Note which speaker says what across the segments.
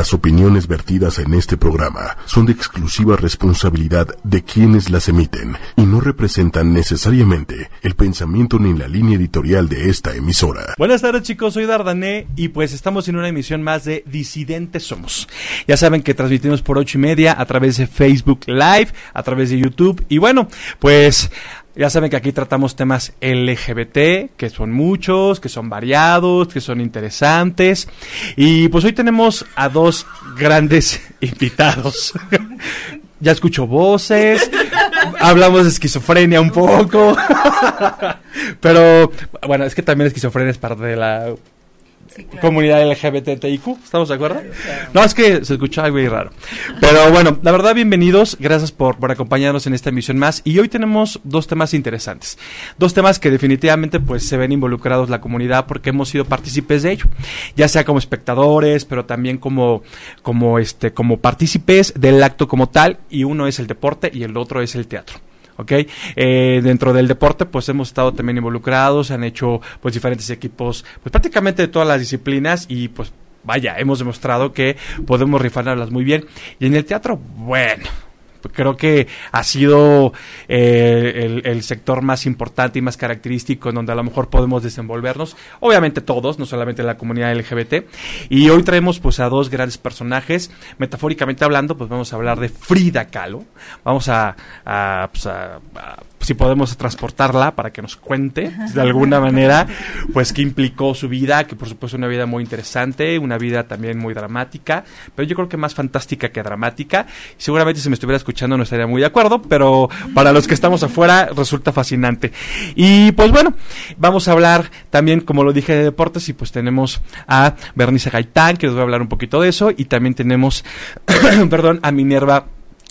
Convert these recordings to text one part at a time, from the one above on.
Speaker 1: Las opiniones vertidas en este programa son de exclusiva responsabilidad de quienes las emiten y no representan necesariamente el pensamiento ni la línea editorial de esta emisora.
Speaker 2: Buenas tardes chicos, soy Dardané y pues estamos en una emisión más de Disidentes Somos. Ya saben que transmitimos por ocho y media a través de Facebook Live, a través de YouTube y bueno, pues ya saben que aquí tratamos temas LGBT, que son muchos, que son variados, que son interesantes. Y pues hoy tenemos a dos grandes invitados. ya escucho voces, hablamos de esquizofrenia un poco. Pero bueno, es que también esquizofrenia es parte de la comunidad LGBTIQ, ¿estamos de acuerdo? No, es que se escucha algo raro. Pero bueno, la verdad, bienvenidos, gracias por, por acompañarnos en esta emisión más. Y hoy tenemos dos temas interesantes. Dos temas que definitivamente pues se ven involucrados la comunidad porque hemos sido partícipes de ello. Ya sea como espectadores, pero también como, como este, como partícipes del acto como tal. Y uno es el deporte y el otro es el teatro. ¿Ok? Eh, dentro del deporte, pues hemos estado también involucrados, han hecho pues diferentes equipos, pues prácticamente de todas las disciplinas y pues vaya, hemos demostrado que podemos rifarlas muy bien. Y en el teatro, bueno, creo que ha sido eh, el, sector más importante y más característico en donde a lo mejor podemos desenvolvernos. Obviamente todos, no solamente la comunidad LGBT. Y hoy traemos pues a dos grandes personajes. Metafóricamente hablando, pues vamos a hablar de Frida Kahlo. Vamos a, pues a si podemos transportarla para que nos cuente de alguna manera, pues qué implicó su vida, que por supuesto una vida muy interesante, una vida también muy dramática, pero yo creo que más fantástica que dramática. Seguramente si me estuviera escuchando no estaría muy de acuerdo, pero para los que estamos afuera resulta fascinante. Y pues bueno, vamos a hablar también, como lo dije, de deportes y pues tenemos a Bernice Gaitán, que nos va a hablar un poquito de eso, y también tenemos, perdón, a Minerva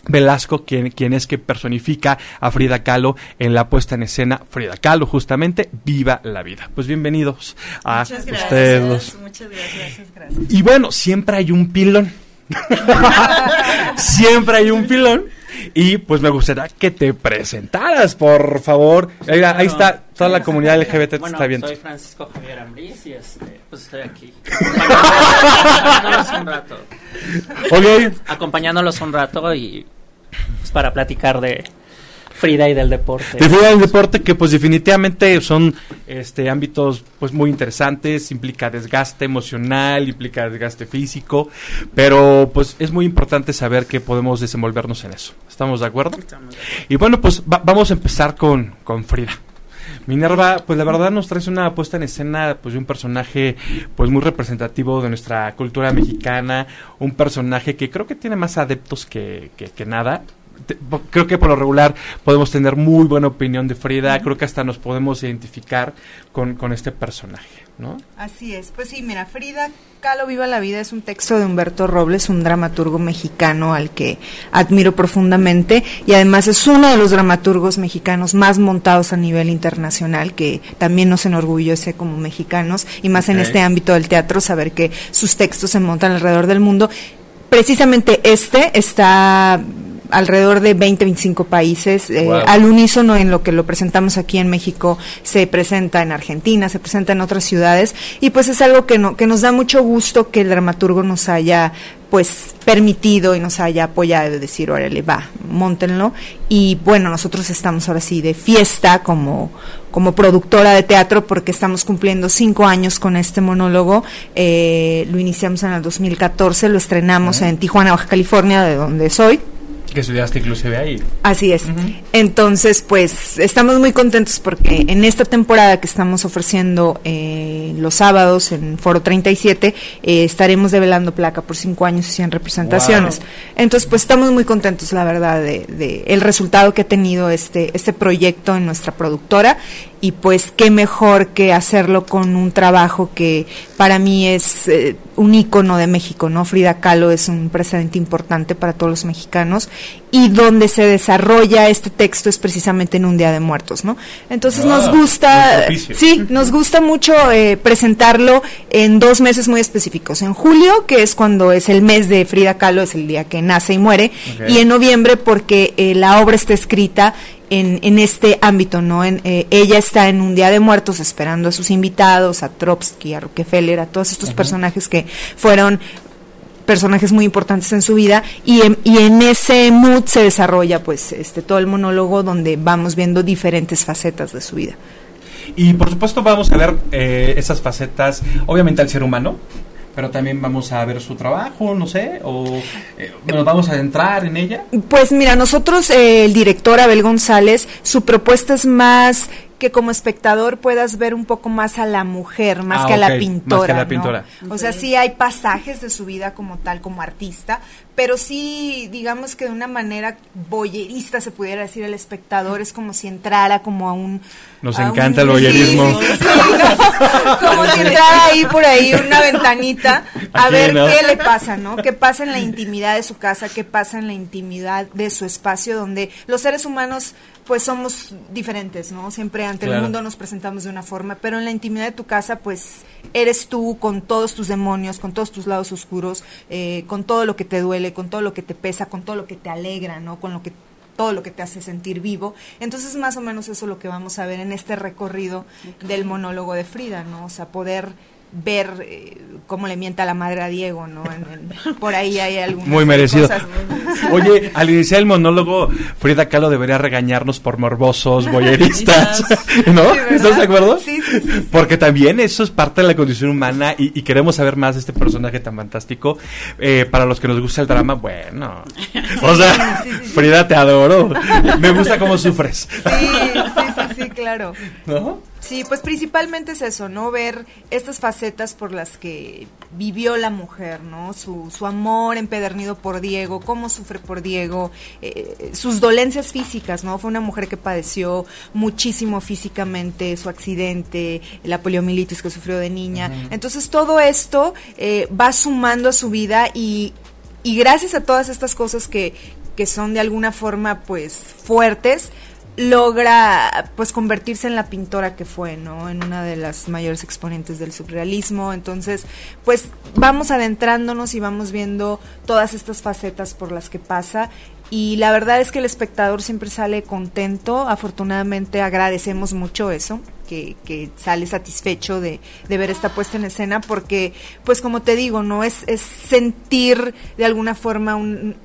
Speaker 2: Velasco, quien, quien, es que personifica a Frida Kahlo en la puesta en escena Frida Kahlo, justamente Viva la Vida. Pues bienvenidos a ustedes. Muchas gracias, gracias. Y bueno, siempre hay un pilón. siempre hay un pilón. Y pues me gustaría que te presentaras, por favor. Ahí, está, toda la comunidad LGBT
Speaker 3: bueno,
Speaker 2: está viendo.
Speaker 3: Soy Francisco Javier Ambriz y este, pues estoy aquí. Un rato.
Speaker 2: Ok.
Speaker 3: Acompañándolos un rato y pues, para platicar de, Frida y del deporte.
Speaker 2: De Frida y del deporte que pues definitivamente son este ámbitos pues muy interesantes, implica desgaste emocional, implica desgaste físico, pero pues es muy importante saber que podemos desenvolvernos en eso. ¿Estamos de acuerdo? Y bueno, pues vamos a empezar con, con Frida. Minerva, pues la verdad nos traes una puesta en escena pues de un personaje pues muy representativo de nuestra cultura mexicana, un personaje que creo que tiene más adeptos que, que, que nada. Creo que por lo regular podemos tener muy buena opinión de Frida, creo que hasta nos podemos identificar con, con, este personaje, ¿no?
Speaker 4: Así es, pues sí, mira, Frida Calo Viva la Vida es un texto de Humberto Robles, un dramaturgo mexicano al que admiro profundamente y además es uno de los dramaturgos mexicanos más montados a nivel internacional, que también nos enorgullece como mexicanos y más en este ámbito del teatro, saber que sus textos se montan alrededor del mundo. Precisamente este está alrededor de 20, 25 países. Eh, al unísono en lo que lo presentamos aquí en México, se presenta en Argentina, se presenta en otras ciudades, y pues es algo que, no, que nos da mucho gusto que el dramaturgo nos haya pues permitido y nos haya apoyado de decir, órale, va, montenlo. Y bueno, nosotros estamos ahora sí de fiesta como, como productora de teatro porque estamos cumpliendo cinco años con este monólogo. Eh, lo iniciamos en el 2014, lo estrenamos en Tijuana, Baja California, de donde soy.
Speaker 2: Que estudiaste inclusive ahí.
Speaker 4: Así es. Entonces, pues estamos muy contentos porque en esta temporada que estamos ofreciendo eh, los sábados en Foro 37, eh, estaremos develando placa por cinco años y 100 representaciones. Entonces, pues estamos muy contentos, la verdad, de, de, el resultado que ha tenido este, este proyecto en nuestra productora y pues qué mejor que hacerlo con un trabajo que para mí es eh, un ícono de México, ¿no? Frida Kahlo es un precedente importante para todos los mexicanos y donde se desarrolla este texto es precisamente en un Día de Muertos, ¿no? Entonces nos ah, gusta, sí, nos gusta mucho eh, presentarlo en dos meses muy específicos, en julio, que es cuando es el mes de Frida Kahlo, es el día que nace y muere, y en noviembre porque eh, la obra está escrita en, en este ámbito, ¿no? En, eh, ella está en un Día de Muertos esperando a sus invitados, a Trotsky, a Rockefeller, a todos estos personajes que fueron personajes muy importantes en su vida y en, y en ese mood se desarrolla pues este todo el monólogo donde vamos viendo diferentes facetas de su vida.
Speaker 2: Y por supuesto vamos a ver eh, esas facetas, obviamente al ser humano, pero también vamos a ver su trabajo, no sé, o eh, nos vamos a adentrar en ella.
Speaker 4: Pues mira, nosotros, eh, el director Abel González, su propuesta es más que como espectador puedas ver un poco más a la mujer, más,
Speaker 2: Ah,
Speaker 4: que, a la
Speaker 2: más
Speaker 4: pintora,
Speaker 2: que a la
Speaker 4: ¿no?
Speaker 2: pintora.
Speaker 4: O sea, sí hay pasajes de su vida como tal, como artista, pero sí, digamos que de una manera boyerista, se pudiera decir, el espectador es como si entrara como a un...
Speaker 2: Nos
Speaker 4: a
Speaker 2: encanta
Speaker 4: un-
Speaker 2: el voyerismo.
Speaker 4: Sí, sí, sí, sí. como si entrara ahí por ahí una ventanita a
Speaker 2: Aquí,
Speaker 4: ver
Speaker 2: ¿no?
Speaker 4: qué le pasa, ¿no? ¿Qué pasa en la intimidad de su casa? ¿Qué pasa en la intimidad de su espacio donde los seres humanos pues somos diferentes, ¿no? Siempre ante
Speaker 2: Claro.
Speaker 4: el mundo nos presentamos de una forma, pero en la intimidad de tu casa pues eres tú con todos tus demonios, con todos tus lados oscuros, eh, con todo lo que te duele, con todo lo que te pesa, con todo lo que te alegra, ¿no? Con lo que todo lo que te hace sentir vivo. Entonces, más o menos eso es lo que vamos a ver en este recorrido del monólogo de Frida, ¿no? O sea, poder ver eh, cómo le mienta la madre a Diego, ¿no? En- en- por ahí hay algunas
Speaker 2: Muy merecido.
Speaker 4: cosas.
Speaker 2: Oye, al iniciar el monólogo, Frida Kahlo debería regañarnos por morbosos, boyeristas, ¿no? ¿Estás de acuerdo?
Speaker 4: Sí, sí.
Speaker 2: Porque también eso es parte de la condición humana y, y queremos saber más de este personaje tan fantástico. Eh, para los que nos gusta el drama, bueno. O sea. Frida, te adoro. Me gusta cómo sufres.
Speaker 4: Sí, sí, sí, claro.
Speaker 2: ¿No?
Speaker 4: Sí, pues principalmente es eso, ¿no? Ver estas facetas por las que vivió la mujer, ¿no? Su, su amor empedernido por Diego, cómo sufre por Diego, eh, sus dolencias físicas, ¿no? Fue una mujer que padeció muchísimo físicamente, su accidente, la poliomielitis que sufrió de niña. Entonces todo esto eh, va sumando a su vida y, y gracias a todas estas cosas que, que son de alguna forma pues fuertes, logra pues convertirse en la pintora que fue, ¿no? En una de las mayores exponentes del surrealismo. Entonces, pues vamos adentrándonos y vamos viendo todas estas facetas por las que pasa. Y la verdad es que el espectador siempre sale contento. Afortunadamente agradecemos mucho eso, que, que sale satisfecho de, de ver esta puesta en escena, porque, pues como te digo, no es, es sentir de alguna forma un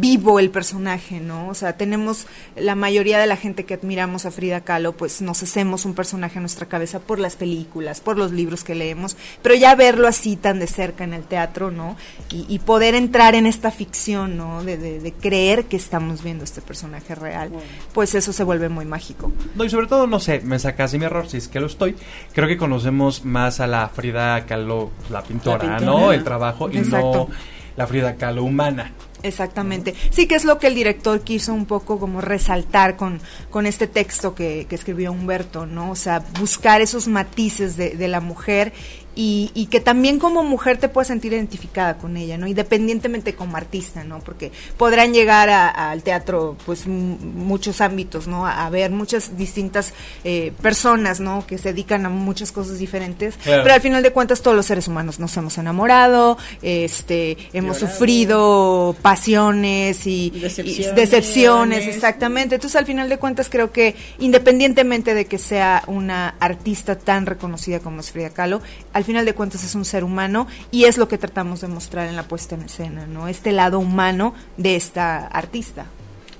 Speaker 4: vivo el personaje, ¿no? O sea, tenemos la mayoría de la gente que admiramos a Frida Kahlo, pues nos hacemos un personaje en nuestra cabeza por las películas, por los libros que leemos, pero ya verlo así tan de cerca en el teatro, ¿no? Y, y poder entrar en esta ficción, ¿no? De, de- de creer que estamos viendo este personaje real, pues eso se vuelve muy mágico.
Speaker 2: No, y sobre todo, no sé, me sacas mi error, si es que lo estoy. Creo que conocemos más a la Frida Kahlo, la pintora,
Speaker 3: La pintora.
Speaker 2: ¿no? El trabajo, y no la Frida Kahlo humana.
Speaker 4: Exactamente. Sí, que es lo que el director quiso un poco como resaltar con, con este texto que, que escribió Humberto, ¿no? O sea, buscar esos matices de, de la mujer y, y que también como mujer te puedas sentir identificada con ella, ¿no? Independientemente como artista, ¿no? Porque podrán llegar al teatro, pues, muchos ámbitos, ¿no? A, a ver muchas distintas eh, personas, ¿no? Que se dedican a muchas cosas diferentes.
Speaker 2: Claro.
Speaker 4: Pero al final de cuentas todos los seres humanos nos hemos enamorado, este, hemos
Speaker 3: Llorado.
Speaker 4: sufrido pasiones y y
Speaker 3: Decepciones.
Speaker 4: decepciones, exactamente. Entonces al final de cuentas creo que independientemente de que sea una artista tan reconocida como es Frida Kahlo, al final de cuentas es un ser humano y es lo que tratamos de mostrar en la puesta en escena, ¿no? Este lado humano de esta artista.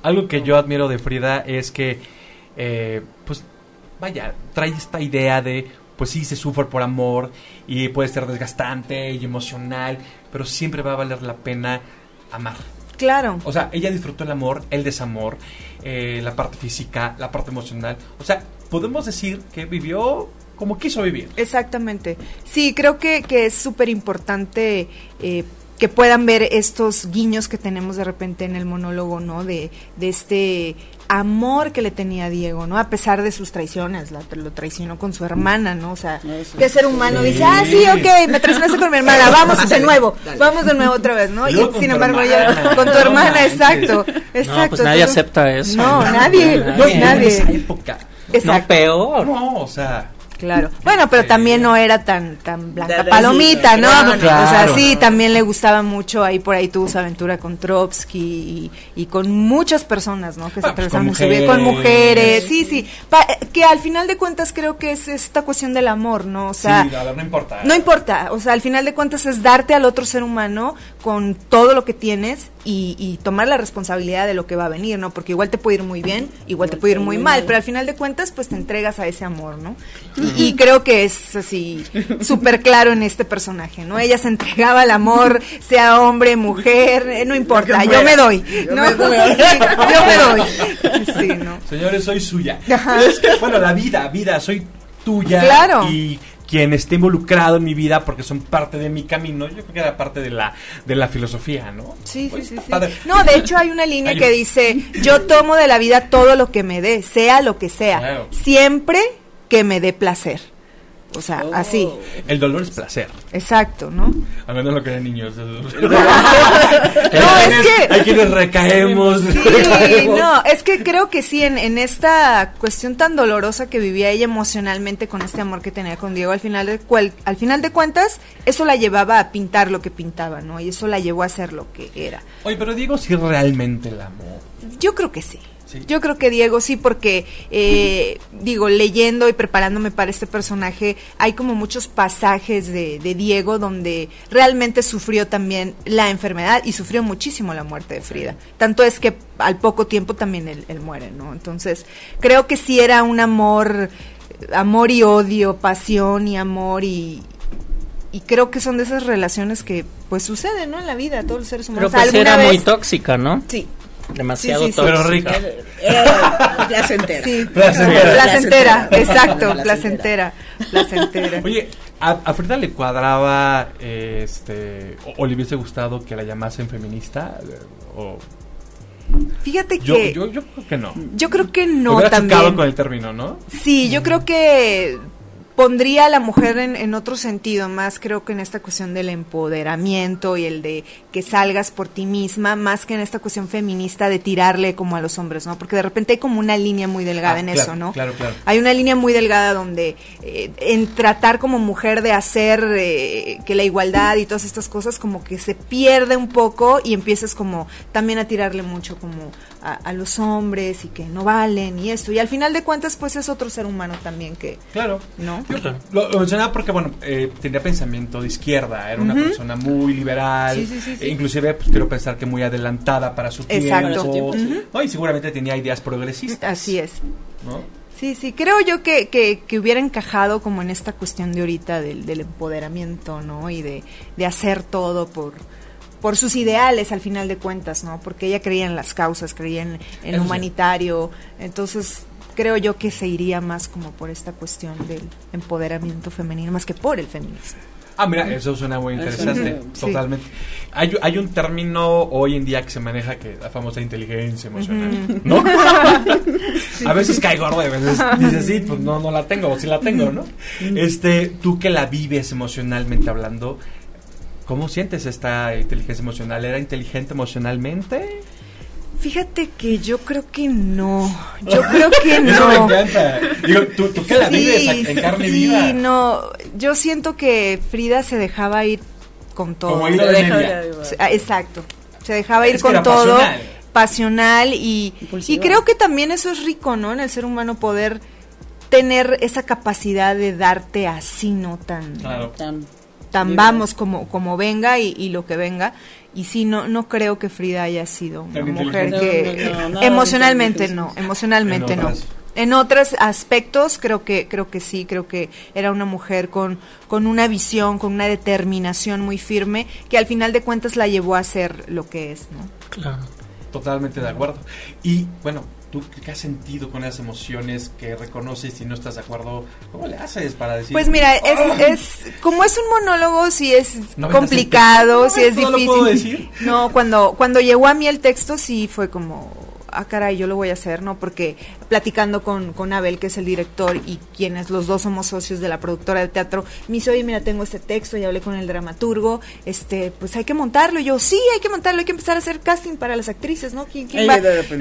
Speaker 2: Algo que yo admiro de Frida es que, eh, pues, vaya, trae esta idea de, pues sí, se sufre por amor y puede ser desgastante y emocional, pero siempre va a valer la pena amar.
Speaker 4: Claro.
Speaker 2: O sea, ella disfrutó el amor, el desamor, eh, la parte física, la parte emocional. O sea, podemos decir que vivió como quiso vivir.
Speaker 4: Exactamente. Sí, creo que, que es súper importante eh, que puedan ver estos guiños que tenemos de repente en el monólogo, ¿no? De, de este amor que le tenía a Diego, ¿no? A pesar de sus traiciones, la, lo traicionó con su hermana, ¿no? O sea,
Speaker 3: Eso.
Speaker 4: ¿qué ser humano
Speaker 2: Sí.
Speaker 4: dice, ah, sí, ok, me traicionaste con mi hermana, vamos de nuevo, vamos de nuevo otra vez, ¿no?
Speaker 2: Y
Speaker 4: sin embargo, yo, con tu hermana, exacto, exacto.
Speaker 3: No, pues nadie acepta eso.
Speaker 4: No, nadie,
Speaker 2: No, y en
Speaker 4: nadie.
Speaker 2: esa época.
Speaker 3: No, peor.
Speaker 2: No, o sea,
Speaker 4: claro. Bueno, pero también no era tan tan blanca palomita, ¿no?
Speaker 5: claro,
Speaker 4: O sea,
Speaker 2: claro.
Speaker 4: sí, también le gustaba mucho, ahí por ahí tuvo su aventura con Trotsky y, y con muchas personas, ¿no? Que se
Speaker 2: Ah, pues, con
Speaker 4: vida, con
Speaker 2: mujeres.
Speaker 4: mujeres, sí, sí. Pa- eh, que al final de cuentas creo que es esta cuestión del amor, ¿no? O sea,
Speaker 2: sí, ver, no importa.
Speaker 4: no importa, o sea, al final de cuentas es darte al otro ser humano con todo lo que tienes y, y tomar la responsabilidad de lo que va a venir, ¿no? Porque igual te puede ir muy bien, igual te puede ir muy mal, pero al final de cuentas pues te entregas a ese amor, ¿no? Y, y creo que es así súper claro en este personaje, ¿no? Ella se entregaba al amor, sea hombre, mujer, eh, no importa, yo me doy, ¿no? Sí, yo me doy, sí, ¿no?
Speaker 2: Señores, soy suya.
Speaker 4: Ajá.
Speaker 2: Es que, bueno, la vida, vida, soy tuya.
Speaker 4: Claro.
Speaker 2: Y quien esté involucrado en mi vida porque son parte de mi camino, yo creo que era parte de la, de la filosofía, ¿no?
Speaker 4: Sí, sí,
Speaker 2: Pues,
Speaker 4: sí, sí.
Speaker 2: padre.
Speaker 4: No, de hecho hay una línea
Speaker 2: Hay-
Speaker 4: que dice, yo tomo de la vida todo lo que me dé, sea lo que sea,
Speaker 2: Claro.
Speaker 4: siempre que me dé placer. O sea, así,
Speaker 2: El dolor es placer.
Speaker 4: exacto, ¿no?
Speaker 2: A menos lo que eran niños. no,
Speaker 4: es que-
Speaker 2: Hay quienes recaemos.
Speaker 4: Sí, no, es que creo que sí, en, en esta cuestión tan dolorosa que vivía ella emocionalmente con este amor que tenía con Diego, al final, de cual- al final de cuentas, eso la llevaba a pintar lo que pintaba, ¿no? Y eso la llevó a ser lo que era.
Speaker 2: Oye, pero Diego sí realmente la amó.
Speaker 4: Yo creo que sí.
Speaker 2: Sí.
Speaker 4: Yo creo que Diego sí, porque eh, digo, leyendo y preparándome para este personaje, hay como muchos pasajes de, de Diego donde realmente sufrió también la enfermedad y sufrió muchísimo la muerte de Frida. Tanto es que al poco tiempo también él, él muere, ¿no? Entonces, creo que sí era un amor, amor y odio, pasión y amor y... Y creo que son de esas relaciones que pues suceden, ¿no? En la vida, todos los seres
Speaker 3: Pero
Speaker 4: humanos.
Speaker 3: pues sí
Speaker 4: ¿Alguna
Speaker 3: era muy tóxica, ¿no?
Speaker 4: Sí,
Speaker 3: Demasiado
Speaker 4: Sí, sí.
Speaker 2: Pero rica.
Speaker 5: Era placentera.
Speaker 4: Sí,
Speaker 2: Placentera.
Speaker 4: placentera, exacto,
Speaker 5: Placentera.
Speaker 4: placentera, placentera.
Speaker 2: Oye, a, a Frida le cuadraba, este, o, o le hubiese gustado que la llamasen feminista, eh, o
Speaker 4: Fíjate
Speaker 2: yo,
Speaker 4: que
Speaker 2: yo, yo creo que no.
Speaker 4: yo creo que no
Speaker 2: hubiera
Speaker 4: también.
Speaker 2: con el término, ¿no?
Speaker 4: Sí, yo creo que pondría a la mujer en, en otro sentido, más creo que en esta cuestión del empoderamiento y el de que salgas por ti misma, más que en esta cuestión feminista de tirarle como a los hombres, ¿no? Porque de repente hay como una línea muy delgada
Speaker 2: Ah,
Speaker 4: en
Speaker 2: claro,
Speaker 4: eso, ¿no?
Speaker 2: claro, claro.
Speaker 4: Hay una línea muy delgada donde eh, en tratar como mujer de hacer eh, que la igualdad y todas estas cosas como que se pierde un poco y empiezas como también a tirarle mucho como a, a los hombres y que no valen y esto. Y al final de cuentas pues es otro ser humano también que,
Speaker 2: Claro.
Speaker 4: ¿no?
Speaker 2: Yo lo, lo mencionaba porque, bueno, eh, tenía pensamiento de izquierda, era una persona muy liberal,
Speaker 4: Sí, sí, sí, sí.
Speaker 2: e inclusive pues, quiero pensar que muy adelantada para su
Speaker 4: Exacto.
Speaker 2: tiempo. ¿no? y seguramente tenía ideas progresistas.
Speaker 4: Así es.
Speaker 2: ¿no?
Speaker 4: Sí, sí, creo yo que, que, que hubiera encajado como en esta cuestión de ahorita del, del empoderamiento, ¿no? Y de, de hacer todo por, por sus ideales al final de cuentas, ¿no? Porque ella creía en las causas, creía en, en humanitario, entonces creo yo que se iría más como por esta cuestión del empoderamiento femenino, más que por el feminismo.
Speaker 2: Ah, mira, eso suena muy interesante.
Speaker 4: Sí.
Speaker 2: totalmente. Hay, hay un término hoy en día que se maneja que la famosa inteligencia emocional, ¿no? A veces cae gordo, a veces dices, sí, pues no, no la tengo, o sí la tengo, ¿no? Este, tú que la vives emocionalmente hablando, ¿cómo sientes esta inteligencia emocional? ¿Era inteligente emocionalmente?
Speaker 4: Fíjate que yo creo que no, yo creo que no.
Speaker 2: Eso me encanta. Digo, tú, tú que la vives a- en carne
Speaker 4: sí,
Speaker 2: viva.
Speaker 4: no, yo siento que Frida se dejaba ir con todo.
Speaker 2: Como hilo de media.
Speaker 4: ah, Exacto. Se dejaba ir
Speaker 2: Es
Speaker 4: con todo,
Speaker 2: pasional.
Speaker 4: pasional, y,
Speaker 5: Impulsiva.
Speaker 4: y creo que también eso es rico, ¿no? En el ser humano poder tener esa capacidad de darte así, no tan
Speaker 2: Claro.
Speaker 5: Tan-
Speaker 4: tan vamos como como venga y, y lo que venga. Y sí, no no creo que Frida haya sido una
Speaker 2: Tan
Speaker 4: mujer que
Speaker 5: No, no, no, nada de
Speaker 4: emocionalmente no, emocionalmente
Speaker 2: En
Speaker 4: no. En otros aspectos creo que creo que sí, creo que era una mujer con con una visión, con una determinación muy firme que al final de cuentas la llevó a ser lo que es, ¿no?
Speaker 3: Claro.
Speaker 2: Totalmente de acuerdo. Y bueno, tú qué has sentido con esas emociones que reconoces y no estás de acuerdo, ¿cómo le haces para decir?
Speaker 4: Pues mira, es,
Speaker 2: "Oh"?
Speaker 4: es como es un monólogo, sí es
Speaker 2: 90
Speaker 4: complicado, sí es
Speaker 2: ¿No lo
Speaker 4: difícil.
Speaker 2: puedo decir?
Speaker 4: No, cuando cuando llegó a mí el texto sí fue como ah, caray, yo lo voy a hacer, ¿no? Porque platicando con, con Abel, que es el director, y quienes los dos somos socios de la productora de teatro, me dice, oye, mira, tengo este texto, y hablé con el dramaturgo, este, pues hay que montarlo. Y yo, sí, hay que montarlo, hay que empezar a hacer casting para las actrices, ¿no? ¿Quién, va?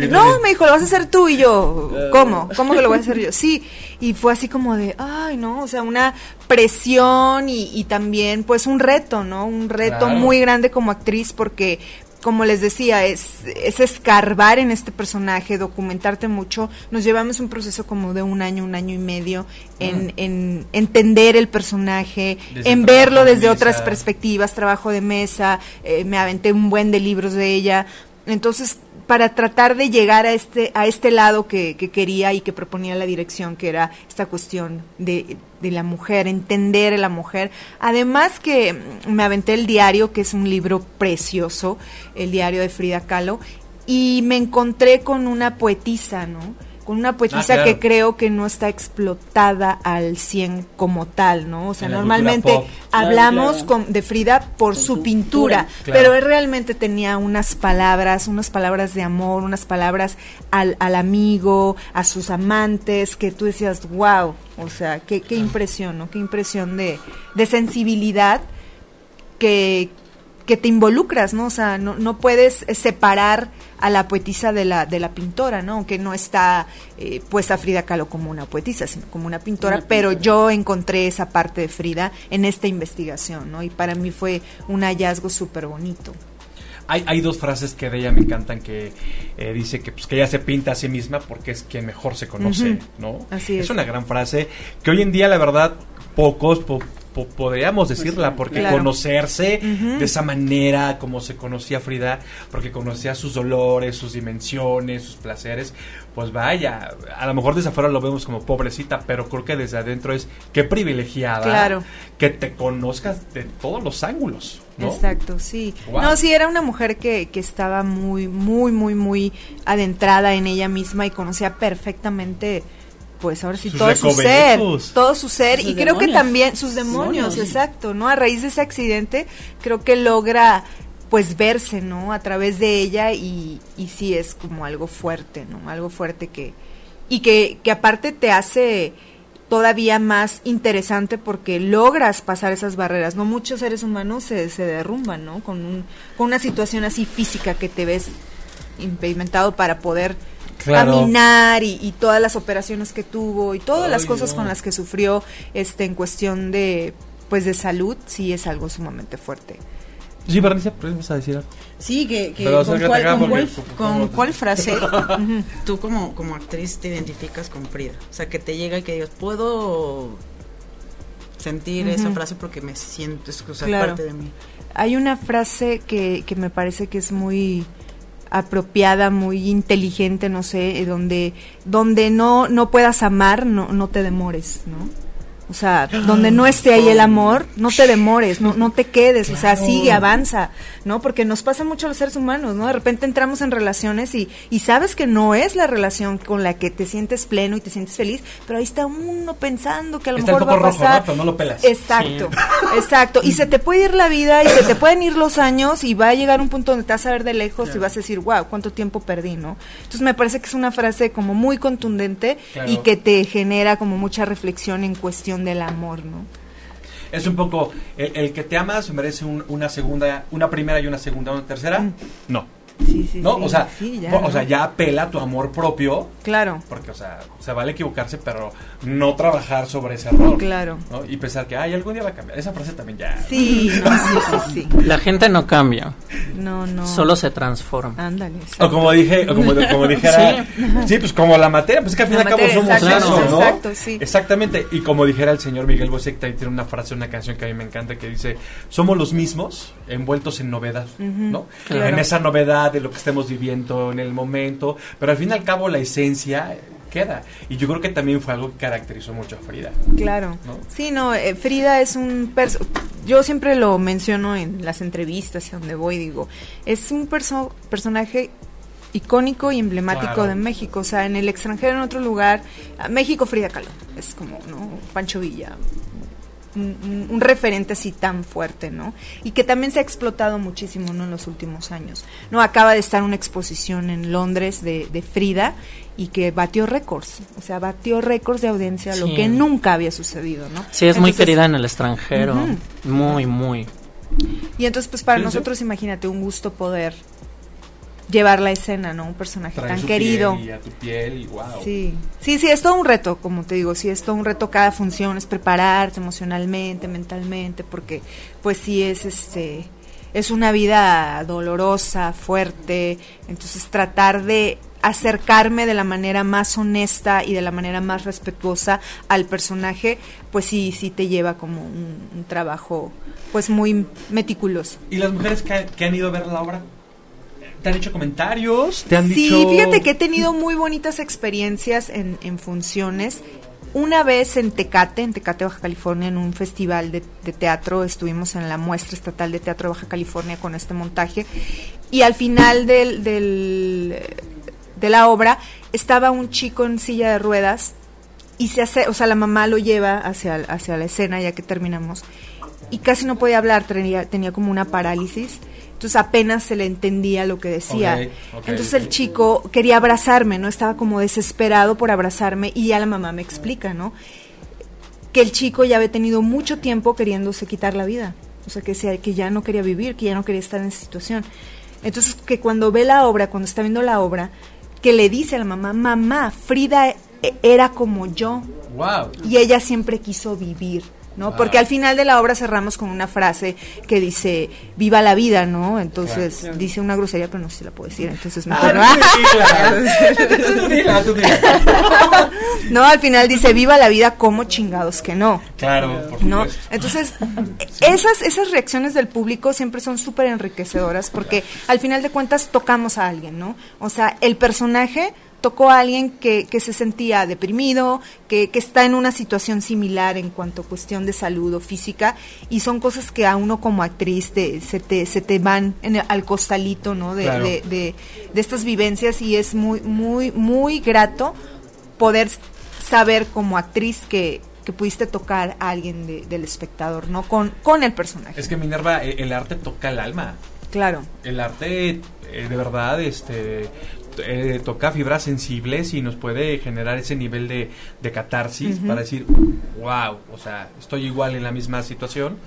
Speaker 4: No, me dijo, lo vas a hacer tú, y yo, ¿cómo? ¿Cómo que lo voy a hacer yo? Sí, y fue así como de, ay, no, o sea, una presión y, y también, pues, un reto, ¿no? Un reto
Speaker 2: Claro.
Speaker 4: muy grande como actriz porque como les decía, es, es escarbar en este personaje, documentarte mucho. Nos llevamos un proceso como de un año, un año y medio en, en entender el personaje,
Speaker 2: Desde
Speaker 4: en verlo
Speaker 2: de
Speaker 4: desde otras perspectivas, trabajo de mesa, eh, me aventé un buen de libros de ella. Entonces, para tratar de llegar a este, a este lado que, que quería y que proponía la dirección, que era esta cuestión de, de la mujer, entender a la mujer. Además que mm, me aventé el diario, que es un libro precioso, el diario de Frida Kahlo, y me encontré con una poetisa, ¿no? Con una poetisa
Speaker 2: Ah, claro.
Speaker 4: que creo que no está explotada al 100 como tal, ¿no? O sea,
Speaker 2: En
Speaker 4: normalmente.
Speaker 3: Claro,
Speaker 4: hablamos
Speaker 3: claro.
Speaker 4: con- de Frida por
Speaker 3: Con
Speaker 4: su
Speaker 3: su
Speaker 4: pintura,
Speaker 3: pintura.
Speaker 2: Claro.
Speaker 4: pero él realmente tenía unas palabras, unas palabras de amor, unas palabras al, al amigo, a sus amantes, que tú decías, wow, o sea, qué, qué impresión, ¿no? Qué impresión de, de sensibilidad que, que te involucras, ¿no? O sea, no, no puedes eh, separar a la poetisa de la, de la pintora, ¿no? Que no está eh, puesta Frida Kahlo como una poetisa, sino como una pintora,
Speaker 3: Una
Speaker 4: pero yo encontré esa parte de Frida en esta investigación, ¿no? Y para mí fue un hallazgo súper bonito.
Speaker 2: Hay, hay dos frases que de ella me encantan que eh, dice que, pues, que ella se pinta a sí misma porque es quien mejor se conoce. ¿no?
Speaker 4: Así es.
Speaker 2: una gran frase que hoy en día, la verdad, pocos po- po- podríamos decirla
Speaker 3: sí,
Speaker 2: porque
Speaker 4: claro.
Speaker 2: conocerse de esa manera como se conocía Frida, porque conocía sus dolores, sus dimensiones, sus placeres, pues vaya, a lo mejor desde afuera lo vemos como pobrecita, pero creo que desde adentro es qué privilegiada
Speaker 4: Claro.
Speaker 2: que te conozcas de todos los ángulos, ¿no?
Speaker 4: Exacto, sí.
Speaker 2: Wow.
Speaker 4: No, sí, era una mujer que, que estaba muy, muy, muy, muy adentrada en ella misma y conocía perfectamente, pues ahora sí,
Speaker 2: Sus
Speaker 4: todo su ser, todo su ser.
Speaker 3: Sus
Speaker 4: y creo que también sus demonios,
Speaker 3: Demonios.
Speaker 4: exacto, ¿no? A raíz de ese accidente, creo que logra pues verse, ¿no? A través de ella y, y sí es como algo fuerte, ¿no? Algo fuerte que... Y que, que aparte te hace todavía más interesante porque logras pasar esas barreras. No muchos seres humanos se, se derrumban, ¿no? Con, un, con una situación así física que te ves impedimentado para poder
Speaker 2: Claro.
Speaker 4: caminar y, y todas las operaciones que tuvo y todas las cosas
Speaker 2: no.
Speaker 4: con las que sufrió este en cuestión de pues de salud sí es algo sumamente fuerte.
Speaker 2: Sí, Bernice, ¿puedes a decir algo?
Speaker 5: Sí, que, que
Speaker 2: Pero
Speaker 5: con, cuál, con,
Speaker 2: porque-
Speaker 5: cuál, con cuál frase tú como, como actriz te identificas con Frida. O sea, que te llega y que digas, puedo sentir esa frase porque me siento, es o sea,
Speaker 4: Claro.
Speaker 5: parte de mí.
Speaker 4: Hay una frase que, que me parece que es muy apropiada, muy inteligente, no sé, eh, donde, donde no, no puedas amar, no, no te demores, ¿no? O sea, donde no esté ahí el amor, no te demores, no, no te quedes, o sea, sigue, avanza, ¿no? Porque nos pasa mucho a los seres humanos, ¿no? De repente entramos en relaciones y, y sabes que no es la relación con la que te sientes pleno y te sientes feliz, pero ahí está uno pensando que a lo
Speaker 2: Está
Speaker 4: mejor va a
Speaker 2: foco rojo,
Speaker 4: pasar.
Speaker 2: ¿no? Lo pelas.
Speaker 4: Exacto, exacto. Y se te puede ir la vida y se te pueden ir los años y va a llegar un punto donde te vas a ver de lejos y vas a decir, wow, cuánto tiempo perdí, ¿no? Entonces me parece que es una frase como muy contundente
Speaker 2: Claro.
Speaker 4: y que te genera como mucha reflexión en cuestión del amor, ¿no?
Speaker 2: Es un poco, el, el que te amas merece un- una segunda, una primera y una segunda, una tercera.
Speaker 4: Mm.
Speaker 2: No,
Speaker 4: Sí, sí,
Speaker 2: no,
Speaker 4: sí,
Speaker 2: o sea,
Speaker 4: sí, ya,
Speaker 2: o sea, ya apela tu amor propio,
Speaker 4: Claro,
Speaker 2: porque, o sea, se vale equivocarse, pero no trabajar sobre ese error.
Speaker 4: claro.
Speaker 2: ¿no? Y pensar que, ay, algún día va a cambiar. Esa frase también ya.
Speaker 4: Sí, no, sí, sí, sí.
Speaker 3: La gente no cambia,
Speaker 4: No, no.
Speaker 3: solo se transforma.
Speaker 4: Ándale.
Speaker 2: O como dije, o como, como dijera, sí. pues como la materia, pues es que al fin y al cabo somos
Speaker 3: exacto,
Speaker 2: eso, ¿no?
Speaker 4: exacto, sí.
Speaker 2: Exactamente, y como dijera el señor Miguel Bosé, que también tiene una frase, una canción que a mí me encanta, que dice, somos los mismos envueltos en novedad, ¿no?
Speaker 4: claro.
Speaker 2: En esa novedad de lo que estemos viviendo en el momento, pero al fin y al cabo la esencia queda. Y yo creo que también fue algo que caracterizó mucho a Frida.
Speaker 4: Claro.
Speaker 2: ¿No?
Speaker 4: Sí, no, eh, Frida es un perso yo siempre lo menciono en las entrevistas y donde voy digo, es un perso personaje icónico y emblemático
Speaker 2: Claro.
Speaker 4: de México, o sea, en el extranjero en otro lugar, a México Frida Kahlo, es como, ¿no? Pancho Villa, un, un referente así tan fuerte, ¿no? Y que también se ha explotado muchísimo, ¿no? En los últimos años, ¿no? Acaba de estar una exposición en Londres de, de Frida y que batió récords, o sea, batió récords de audiencia, lo que nunca había sucedido, ¿no?
Speaker 3: Sí, es muy querida en el extranjero. Muy, muy.
Speaker 4: Y entonces, pues para
Speaker 2: Sí, sí.
Speaker 4: nosotros, imagínate, un gusto poder llevar la escena, ¿no? Un personaje tan
Speaker 2: su
Speaker 4: querido.
Speaker 2: piel y a tu piel y wow.
Speaker 4: Sí, sí, sí, es todo un reto, como te digo, sí, es todo un reto cada función, es prepararte emocionalmente, mentalmente, porque pues sí es este, es una vida dolorosa, fuerte, entonces tratar de acercarme de la manera más honesta y de la manera más respetuosa al personaje, pues sí, sí te lleva como un, un trabajo pues muy meticuloso.
Speaker 2: ¿Y las mujeres que, que han ido a ver la obra? ¿Te han hecho comentarios? ¿Te han
Speaker 4: sí,
Speaker 2: dicho...?
Speaker 4: fíjate que he tenido muy bonitas experiencias en, en funciones. Una vez en Tecate, en Tecate, Baja California, en un festival de, de teatro, estuvimos en la muestra estatal de teatro de Baja California con este montaje. Y al final del, del, de la obra estaba un chico en silla de ruedas y se hace, o sea, la mamá lo lleva hacia, hacia la escena ya que terminamos y casi no podía hablar, tenía, tenía como una parálisis. Entonces apenas se le entendía lo que decía. Entonces el chico quería abrazarme, ¿no? Estaba como desesperado por abrazarme y ya la mamá me explica, ¿no? Que el chico ya había tenido mucho tiempo queriéndose quitar la vida. O sea, que, sea, que ya no quería vivir, que ya no quería estar en esa situación. Entonces, que cuando ve la obra, cuando está viendo la obra, que le dice a la mamá, mamá, Frida e- era como yo,
Speaker 2: Wow.
Speaker 4: y ella siempre quiso vivir, ¿no? Porque al final de la obra cerramos con una frase que dice, viva la vida, ¿no? Entonces
Speaker 2: Claro.
Speaker 4: dice una grosería, pero no sé si la puedo decir, entonces
Speaker 2: Ah,
Speaker 4: mejor no.
Speaker 2: dila.
Speaker 4: No, al final dice, viva la vida como chingados que no.
Speaker 2: Claro, por
Speaker 4: ¿no? Entonces, esas, esas reacciones del público siempre son súper enriquecedoras porque al final de cuentas tocamos a alguien, ¿no? O sea, el personaje tocó a alguien que, que se sentía deprimido, que, que está en una situación similar en cuanto a cuestión de salud o física, y son cosas que a uno como actriz te- se, te, se te van en el- al costalito, ¿no? De,
Speaker 2: Claro.
Speaker 4: de, de, de estas vivencias y es muy, muy, muy grato poder saber como actriz que, que pudiste tocar a alguien de- del espectador, ¿no? Con, con el personaje.
Speaker 2: Es que Minerva, eh, el arte toca el alma.
Speaker 4: Claro.
Speaker 2: El arte, eh, de verdad, este eh, toca fibras sensibles y nos puede generar ese nivel de, de catarsis para decir, wow, o sea, estoy igual en la misma situación,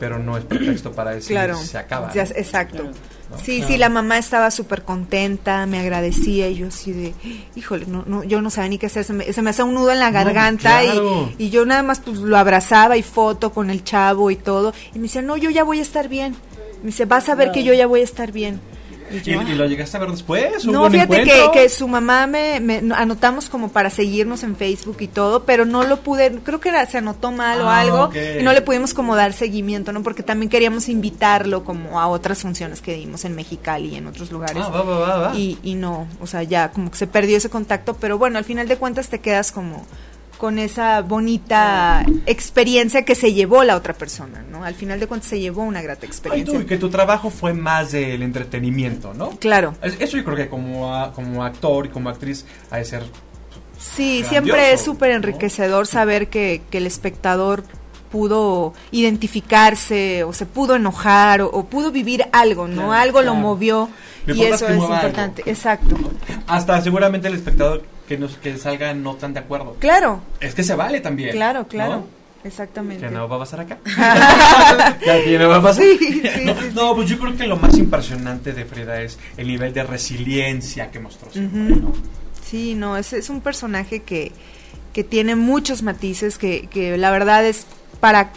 Speaker 2: pero no es pretexto para decir
Speaker 4: Claro.
Speaker 2: se acaba.
Speaker 4: Ya-
Speaker 2: ¿no?
Speaker 4: exacto.
Speaker 2: ¿no?
Speaker 4: Sí, sí, la mamá estaba súper contenta, me agradecía y yo así de, híjole, no, no, yo no sabía ni qué hacer, se me, se me hacía un nudo en la
Speaker 2: No,
Speaker 4: garganta y-
Speaker 2: claro.
Speaker 4: y, yo nada más pues lo abrazaba y foto con el chavo y todo y me decía, no, yo ya voy a estar bien. Me dice, vas a ver que yo ya voy a estar bien. Y
Speaker 2: ¿Y,
Speaker 4: yo,
Speaker 2: y lo llegaste a ver después? ¿Hubo
Speaker 4: No,
Speaker 2: un
Speaker 4: fíjate que, que su mamá me, me anotamos como para seguirnos en Facebook y todo, pero no lo pude, creo que era, se anotó mal o
Speaker 2: Ah,
Speaker 4: algo y no le pudimos como dar seguimiento, ¿no? Porque también queríamos invitarlo como a otras funciones que dimos en Mexicali y en otros lugares.
Speaker 2: Ah, va, va, va, va.
Speaker 4: Y, y no, o sea, ya como que se perdió ese contacto, pero bueno, al final de cuentas te quedas como con esa bonita experiencia que se llevó la otra persona, ¿no? Al final de cuentas se llevó una grata
Speaker 2: Ay,
Speaker 4: experiencia.
Speaker 2: tú, y que tu trabajo fue más del entretenimiento, ¿no?
Speaker 4: Claro.
Speaker 2: Es- Eso yo creo que como, a- como actor y como actriz ha de ser
Speaker 4: Sí,
Speaker 2: Grandioso,
Speaker 4: siempre es súper
Speaker 2: ¿no?
Speaker 4: enriquecedor saber que, que el espectador pudo identificarse o se pudo enojar o, o pudo vivir algo, ¿no?
Speaker 2: Claro,
Speaker 4: algo lo movió y eso
Speaker 2: es algo.
Speaker 4: importante. Exacto.
Speaker 2: hasta seguramente el espectador que nos que salga no tan de acuerdo.
Speaker 4: Claro,
Speaker 2: Es que se vale también.
Speaker 4: claro, claro.
Speaker 2: ¿no?
Speaker 4: Exactamente.
Speaker 2: Que no va a pasar acá. que no va a pasar.
Speaker 4: Sí, sí,
Speaker 2: no,
Speaker 4: sí, sí.
Speaker 2: no, pues yo creo que lo más impresionante de Frida es el nivel de resiliencia que mostró. siempre. ¿no?
Speaker 4: Sí, no, es, es un personaje que, que tiene muchos matices, que, que la verdad es para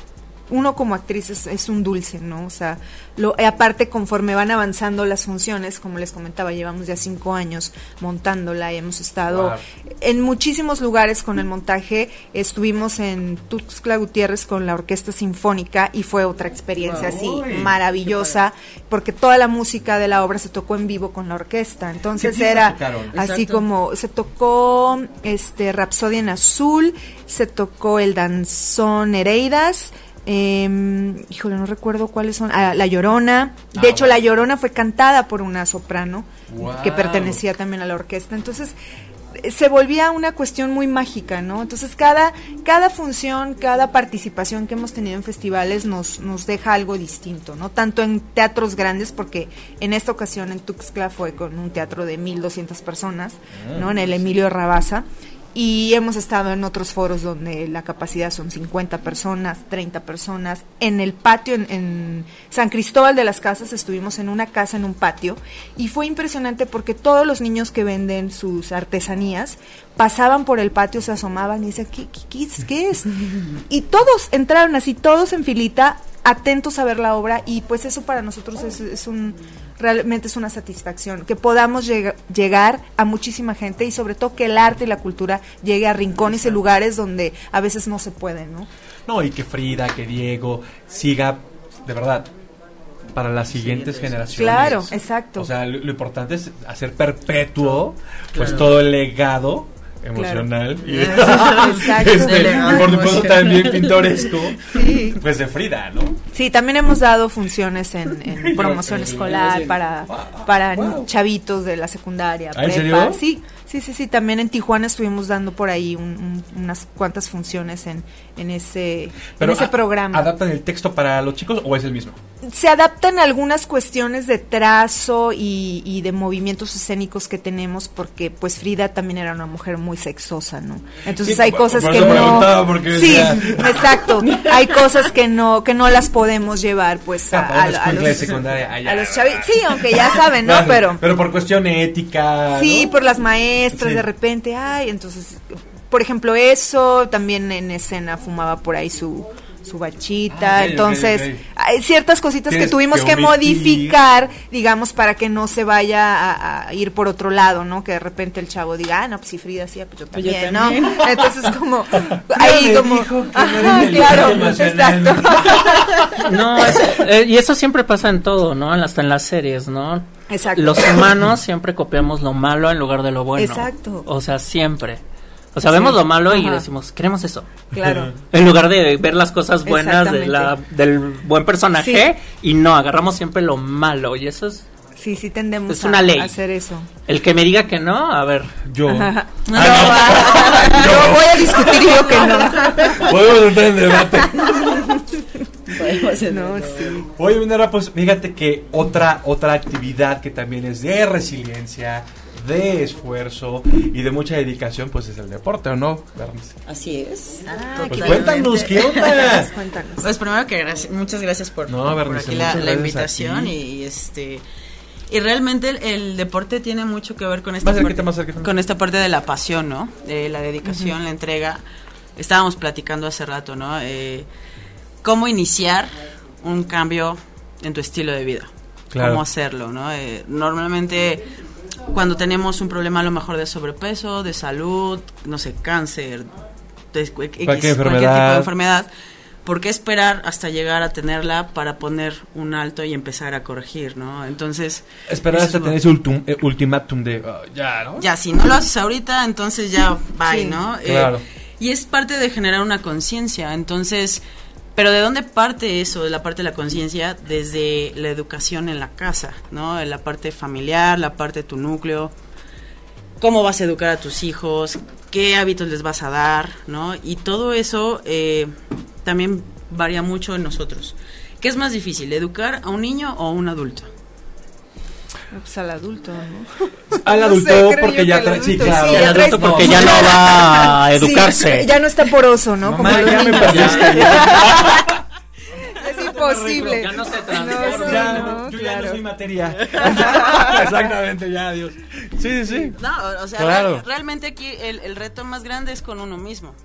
Speaker 4: uno como actriz es, es un dulce, ¿no? O sea, lo, eh, aparte conforme van avanzando las funciones, como les comentaba, llevamos ya cinco años montándola y hemos estado
Speaker 2: Wow.
Speaker 4: en muchísimos lugares con el montaje. Estuvimos en Tuxtla Gutiérrez con la Orquesta Sinfónica y fue otra experiencia así
Speaker 2: Uy,
Speaker 4: maravillosa, porque toda la música de la obra se tocó en vivo con la orquesta. Entonces
Speaker 2: ¿Qué piezas
Speaker 4: era así
Speaker 5: Exacto.
Speaker 4: como se tocó este Rapsodia en Azul, se tocó el danzón Nereidas. Em, híjole, no recuerdo cuáles son. ah, la Llorona. De
Speaker 2: Ah,
Speaker 4: hecho. La Llorona fue cantada por una soprano
Speaker 2: Wow.
Speaker 4: que pertenecía también a la orquesta. Entonces, se volvía una cuestión muy mágica, ¿no? Entonces cada, cada función, cada participación que hemos tenido en festivales nos, nos deja algo distinto, ¿no? Tanto en teatros grandes, porque en esta ocasión en Tuxtla fue con un teatro de 1.200 personas, ¿no? En el Emilio Rabaza y hemos estado en otros foros donde la capacidad son 50 personas, 30 personas. En el patio, en, en, San Cristóbal de las Casas, estuvimos en una casa, en un patio, y fue impresionante porque todos los niños que venden sus artesanías pasaban por el patio, se asomaban y decían, ¿qué, qué, qué, qué es? Y todos entraron así, todos en filita, atentos a ver la obra, y pues eso para nosotros es, es un realmente es una satisfacción que podamos lleg llegar a muchísima gente y sobre todo que el arte y la cultura llegue a rincones y lugares donde a veces no se pueden, ¿no?
Speaker 2: No, y que Frida, que Diego siga, de verdad, para las siguientes generaciones.
Speaker 4: Claro, exacto.
Speaker 2: O sea, lo, lo importante es hacer perpetuo, pues claro. todo el legado emocional
Speaker 4: claro. y,
Speaker 2: Exacto. Este, y por supuesto también pintoresco sí. pues de Frida no
Speaker 4: sí también hemos dado funciones en, en promoción escolar para para wow. chavitos de la secundaria
Speaker 2: ¿Ah, prepa
Speaker 4: sí Sí, sí, sí, también en Tijuana estuvimos dando por ahí un, un, unas cuantas funciones en, en ese,
Speaker 2: Pero
Speaker 4: en ese programa.
Speaker 2: ¿Adaptan el texto para los chicos o es el mismo?
Speaker 4: Se adaptan algunas cuestiones de trazo y, y, de movimientos escénicos que tenemos porque pues Frida también era una mujer muy sexosa, ¿no? Entonces
Speaker 2: sí,
Speaker 4: hay cosas
Speaker 2: por
Speaker 4: que
Speaker 2: no...
Speaker 4: Sí, decía... exacto. hay cosas que no que no las podemos llevar pues
Speaker 2: a,
Speaker 4: a,
Speaker 2: a, los, secundaria, allá.
Speaker 4: a los chavitos. Sí, aunque ya saben, ¿no? Pero
Speaker 2: pero por cuestión ética.
Speaker 4: Sí,
Speaker 2: ¿no?
Speaker 4: por las maestras sí. de repente, ay, entonces por ejemplo eso, también en escena fumaba por ahí su su bachita,
Speaker 2: Ah,
Speaker 4: entonces hay ciertas cositas que tuvimos
Speaker 2: que
Speaker 4: modificar, digamos, para que no se vaya a, a ir por otro lado, ¿no? Que de repente el chavo diga, ah, no, pues si Frida hacía, pues yo
Speaker 3: Pues yo
Speaker 4: también. ¿no? Entonces como, ahí como, ajá, claro, exacto,
Speaker 3: No, es- eh, y eso siempre pasa en todo, ¿no? En- Hasta en las series, ¿no?
Speaker 4: exacto.
Speaker 3: Los humanos siempre copiamos lo malo en lugar de lo bueno.
Speaker 4: Exacto.
Speaker 3: O sea, siempre. O sea, vemos lo malo y decimos, queremos eso.
Speaker 4: Claro.
Speaker 3: En lugar de ver las cosas buenas de la, del buen personaje y no, agarramos siempre lo malo. Y eso es
Speaker 4: Sí, sí tendemos
Speaker 3: Es una
Speaker 4: a,
Speaker 3: ley.
Speaker 4: a hacer eso.
Speaker 3: el que me diga que no, a ver.
Speaker 2: Yo.
Speaker 4: Ajá. No,
Speaker 2: Ah, no.
Speaker 4: no, voy a discutir yo que no.
Speaker 2: Podemos entrar en debate.
Speaker 4: No, sí.
Speaker 2: Oye, Minera, pues fíjate que otra, otra actividad que también es de resiliencia, de esfuerzo y de mucha dedicación, pues es el deporte, ¿o no, Bernice?
Speaker 5: Así es.
Speaker 4: Ah,
Speaker 2: Pues cuéntanos, ¿qué onda?
Speaker 4: Cuéntanos.
Speaker 5: Pues primero que gracias, muchas gracias por,
Speaker 2: No,
Speaker 5: por
Speaker 2: Bernice,
Speaker 5: aquí la, invitación y, este y realmente el, el deporte tiene mucho que ver con esta
Speaker 2: Más cerquita,
Speaker 5: parte,
Speaker 2: más cerquita.
Speaker 5: con esta parte de la pasión, ¿no? De la dedicación, la entrega. Estábamos platicando hace rato, ¿no? Eh, cómo iniciar un cambio en tu estilo de vida.
Speaker 2: Claro.
Speaker 5: Cómo hacerlo, ¿no? Eh, normalmente cuando tenemos un problema a lo mejor de sobrepeso, de salud, no sé, cáncer, de, X-
Speaker 2: Cualquier
Speaker 5: cualquier tipo de enfermedad, ¿por qué esperar hasta llegar a tenerla para poner un alto y empezar a corregir, ¿no? Entonces,
Speaker 2: Esperar hasta tener ese ultum- eh, ultimátum de ah, ya, ¿no?
Speaker 5: ya, si no lo haces ahorita, entonces ya, bye,
Speaker 4: Sí,
Speaker 5: ¿no? Eh,
Speaker 2: claro.
Speaker 5: y es parte de generar una conciencia, entonces, pero ¿de dónde parte eso, de la parte de la conciencia? Desde la educación en la casa, ¿no? En la parte familiar, la parte de tu núcleo, cómo vas a educar a tus hijos, qué hábitos les vas a dar, ¿no? Y todo eso eh, también varía mucho en nosotros. ¿Qué es más difícil, educar a un niño o a un adulto?
Speaker 4: Pues al adulto, ¿no?
Speaker 2: Al
Speaker 4: No
Speaker 2: adulto,
Speaker 4: sé,
Speaker 2: porque ya
Speaker 4: al
Speaker 2: trae- sí, claro.
Speaker 4: ya
Speaker 3: adulto porque ya no va a educarse.
Speaker 4: Sí, ya no está poroso, ¿no?
Speaker 2: Mamá,
Speaker 4: Como
Speaker 2: ya me perdiste.
Speaker 4: Es imposible.
Speaker 3: Ya no se
Speaker 4: No,
Speaker 3: transforma.
Speaker 2: ya,
Speaker 4: no,
Speaker 2: yo ya no soy materia. Exactamente, ya, adiós. Sí, sí, sí.
Speaker 5: No, o sea,
Speaker 2: Claro.
Speaker 5: real- realmente aquí el, el reto más grande es con uno mismo.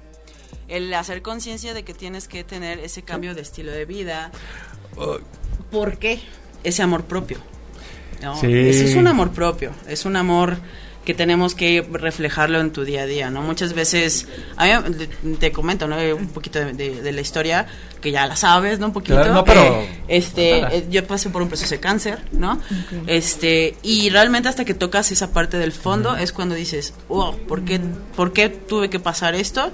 Speaker 5: El hacer conciencia de que tienes que tener ese cambio de estilo de vida. ¿Por qué? Ese amor propio. ¿No?
Speaker 2: Sí.
Speaker 5: Ese es un amor propio. Es un amor que tenemos que reflejarlo en tu día a día, ¿no? Muchas veces, a mí, te- comento, ¿no? Un poquito de, de- de la historia, que ya la sabes, ¿no? Un poquito.
Speaker 2: Claro, no, pero-
Speaker 5: Eh, este, eh, yo pasé por un proceso de cáncer, ¿no? Este, y realmente hasta que tocas esa parte del fondo es cuando dices, wow, ¿por qué, ¿por qué tuve que pasar esto?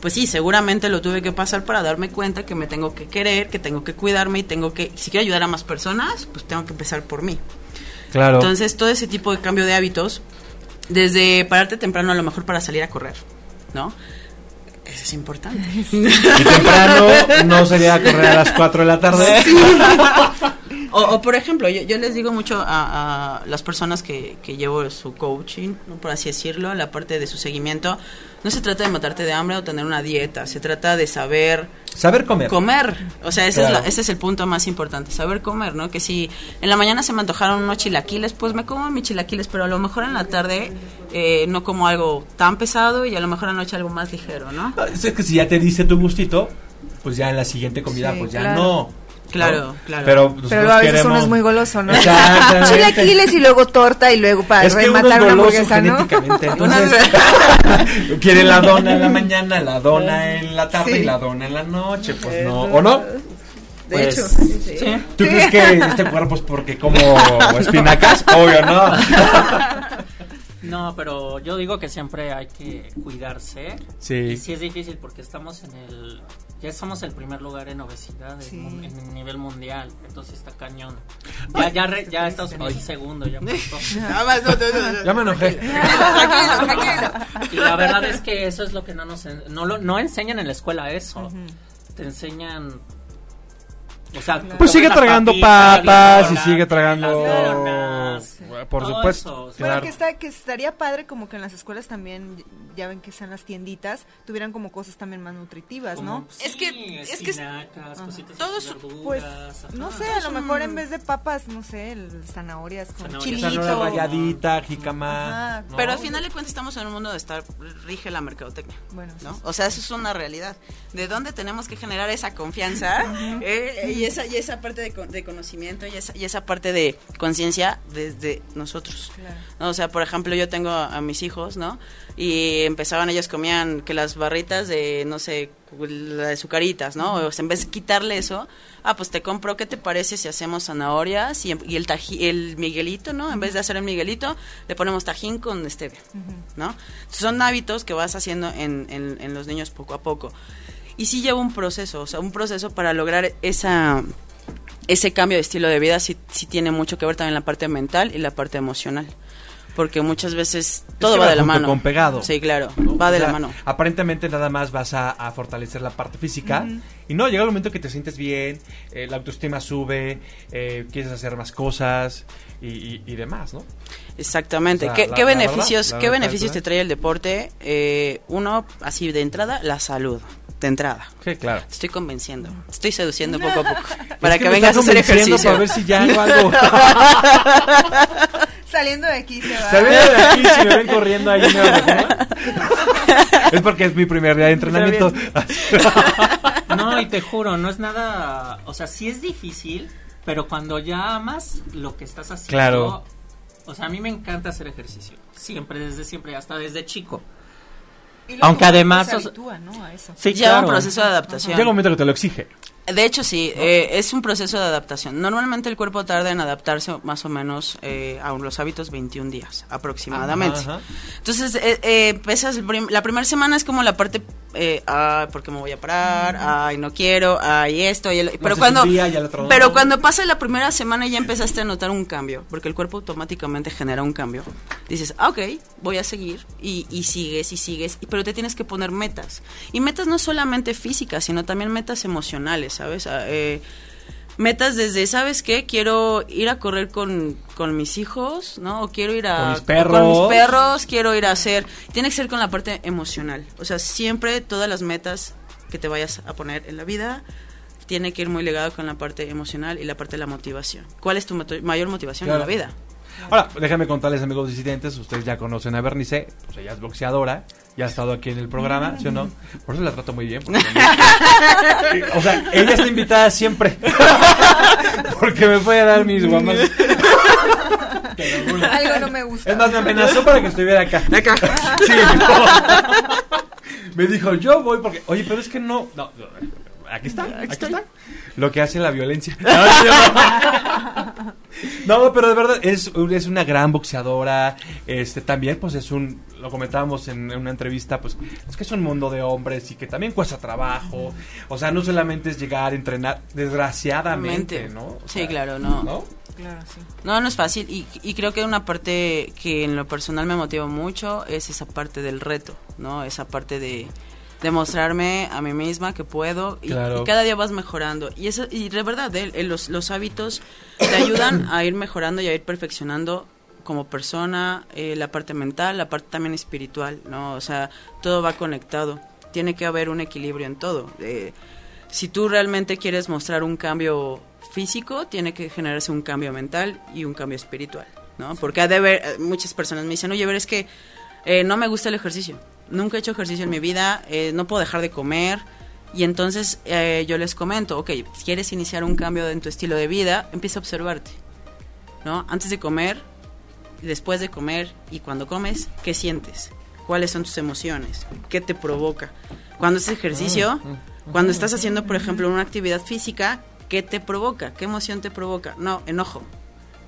Speaker 5: Pues sí, seguramente lo tuve que pasar para darme cuenta que me tengo que querer, que tengo que cuidarme y tengo que, si quiero ayudar a más personas, pues tengo que empezar por mí.
Speaker 2: Claro.
Speaker 5: Entonces, todo ese tipo de cambio de hábitos Desde pararte temprano a lo mejor para salir a correr, ¿no? Eso es importante.
Speaker 2: Y temprano no sería correr a las 4 de la tarde.
Speaker 5: O, por ejemplo, yo, les digo mucho a, las personas que, que, llevo su coaching, por así decirlo, la parte de su seguimiento, no se trata de matarte de hambre o tener una dieta, se trata de saber...
Speaker 2: Saber comer.
Speaker 5: Comer, o sea, ese, es ese es el punto más importante, saber comer, ¿no? Que si en la mañana se me antojaron unos chilaquiles, pues me como mis chilaquiles, pero a lo mejor en la tarde eh, no como algo tan pesado y a lo mejor anoche algo más ligero, ¿no?
Speaker 2: Ah, es que si ya te diste tu gustito, pues ya en la siguiente comida, pues ya no
Speaker 5: Claro, claro.
Speaker 2: Pero,
Speaker 4: Pero a veces uno es muy goloso, ¿no? Chilaquiles y luego torta y luego para rematar una hamburguesa, ¿no?
Speaker 2: Entonces, quiere la dona en la mañana, la dona en la tarde y la dona en la noche, pues no, ¿o no?
Speaker 5: De pues, hecho,
Speaker 2: sí. ¿Tú crees que este cuerpo es porque como espinacas? Obvio, no.
Speaker 3: No, pero yo digo que siempre hay que cuidarse.
Speaker 2: Sí.
Speaker 3: Y sí es difícil porque estamos en el ya somos el primer lugar en obesidad en, nivel mundial, entonces está cañón. Ya, ya, ya Estados Unidos segundo, ya
Speaker 2: Ya me enojé.
Speaker 3: Y la verdad es que eso es lo que no nos no, lo, no enseñan en la escuela eso. Te enseñan
Speaker 2: pues sigue tragando papas y sigue tragando por supuesto
Speaker 4: bueno que está que estaría padre como que en las escuelas también ya ven que están las tienditas tuvieran como cosas también más nutritivas no
Speaker 3: es que es que
Speaker 5: todos
Speaker 4: pues no sé a lo mejor en vez de papas no sé zanahorias con chilito.
Speaker 2: Ralladita jicama
Speaker 5: pero al final de cuentas estamos en un mundo de estar rige la mercadotecnia bueno ¿no? o sea eso es una realidad. De dónde tenemos que generar esa confianza eh, y esa, y esa parte de, conocimiento y esa, y esa parte de conciencia desde nosotros. O sea, por ejemplo, yo tengo a, mis hijos, ¿no? Y empezaban, ellos comían que las barritas de, no sé, la de sucaritas, ¿no? O sea, en vez de quitarle eso, ah, pues te compro, ¿qué te parece si hacemos zanahorias y, el, el miguelito, ¿no? En vez de hacer el miguelito, le ponemos tajín con stevia, ¿no? Son hábitos que vas haciendo en, en, en los niños poco a poco. Y sí lleva un proceso, o sea, un proceso para lograr esa ese cambio de estilo de vida sí, sí tiene mucho que ver también la parte mental y la parte emocional porque muchas veces todo va, de la mano.
Speaker 2: Con pegado.
Speaker 5: Sí, claro, va de la mano.
Speaker 2: Aparentemente nada más vas a, fortalecer la parte física y no, llega el momento que te sientes bien, eh, la autoestima sube, eh, quieres hacer más cosas y, demás, ¿no?
Speaker 5: Exactamente. ¿Qué, beneficios, ¿qué beneficios te trae el deporte? Eh, uno, así de entrada, la salud de entrada.
Speaker 2: Sí, claro.
Speaker 5: Te estoy convenciendo. Te estoy seduciendo poco a poco. Para que, vengas a hacer ejercicio.
Speaker 2: Para ver si ya hago algo.
Speaker 4: Saliendo de aquí se va.
Speaker 2: Saliendo de aquí, si me ven corriendo ahí, Es porque es mi primer día de entrenamiento.
Speaker 3: no, y te juro, no es nada. O sea, sí es difícil, pero cuando ya amas lo que estás haciendo.
Speaker 2: Claro.
Speaker 3: O sea, a mí me encanta hacer ejercicio. Siempre, desde siempre, hasta desde chico. Aunque además...
Speaker 4: Se habitúa, ¿no? A eso.
Speaker 5: Sí, Lleva un proceso de adaptación.
Speaker 2: Llega un momento que te lo exige.
Speaker 5: De hecho, sí, eh, es un proceso de adaptación. Normalmente el cuerpo tarda en adaptarse más o menos eh, a los hábitos 21 días aproximadamente. Entonces, eh, eh la primera semana es como la parte, eh, ay, ¿por qué me voy a parar? Ay, no quiero, ay, esto. pero cuando, pero cuando pasa la primera semana ya empezaste a notar un cambio, porque el cuerpo automáticamente genera un cambio. Dices, ah, ok, voy a seguir y, y sigues y sigues, pero te tienes que poner metas. Y metas no solamente físicas, sino también metas emocionales. ¿Sabes? Ah, eh, metas desde, ¿sabes qué? Quiero ir a correr con, mis hijos, ¿no? O quiero ir a...
Speaker 2: Con mis perros.
Speaker 5: perros, quiero ir a hacer... Tiene que ser con la parte emocional. O sea, siempre todas las metas que te vayas a poner en la vida tiene que ir muy ligado con la parte emocional y la parte de la motivación. ¿Cuál es tu mayor motivación en la vida?
Speaker 2: Ahora, déjame contarles, amigos disidentes, ustedes ya conocen a Bernice, pues ella es boxeadora, ya ha estado aquí en el programa, ¿sí o no? Por eso la trato muy bien. o sea, ella está invitada siempre. porque me puede dar mis guamas.
Speaker 4: Algo no me gusta.
Speaker 2: Es más, me amenazó para que estuviera acá.
Speaker 5: Acá.
Speaker 2: Sí, me dijo, yo voy porque, oye, pero es que no, no, aquí está, aquí está. Lo que hace la violencia. No, pero de verdad es, es una gran boxeadora. Este también, pues es un lo comentábamos en, en una entrevista, pues es que es un mundo de hombres y que también cuesta trabajo. O sea, no solamente es llegar a entrenar, desgraciadamente,
Speaker 5: Mente.
Speaker 2: ¿no? O
Speaker 5: Sí,
Speaker 2: sea,
Speaker 5: claro, no.
Speaker 2: ¿no?
Speaker 4: Claro, sí.
Speaker 5: No, no es fácil y, y creo que una parte que en lo personal me motiva mucho es esa parte del reto, ¿no? Esa parte de demostrarme a mí misma que puedo y,
Speaker 2: Claro.
Speaker 5: y cada día vas mejorando. Y eso y de verdad, eh, los, los hábitos te ayudan a ir mejorando y a ir perfeccionando como persona, eh, la parte mental, la parte también espiritual, ¿no? O sea, todo va conectado. Tiene que haber un equilibrio en todo. Eh, si tú realmente quieres mostrar un cambio físico, tiene que generarse un cambio mental y un cambio espiritual, ¿no? Porque ha de haber, eh, muchas personas me dicen, oye, ver, es que eh, no me gusta el ejercicio. Nunca he hecho ejercicio en mi vida, eh, no puedo dejar de comer. Y entonces eh, yo les comento, ok, si quieres iniciar un cambio en tu estilo de vida, empieza a observarte, ¿no? Antes de comer, después de comer y cuando comes, ¿qué sientes? ¿Cuáles son tus emociones? ¿Qué te provoca? Cuando haces ejercicio, cuando estás haciendo, por ejemplo, una actividad física, ¿qué te provoca? ¿Qué emoción te provoca? No, enojo,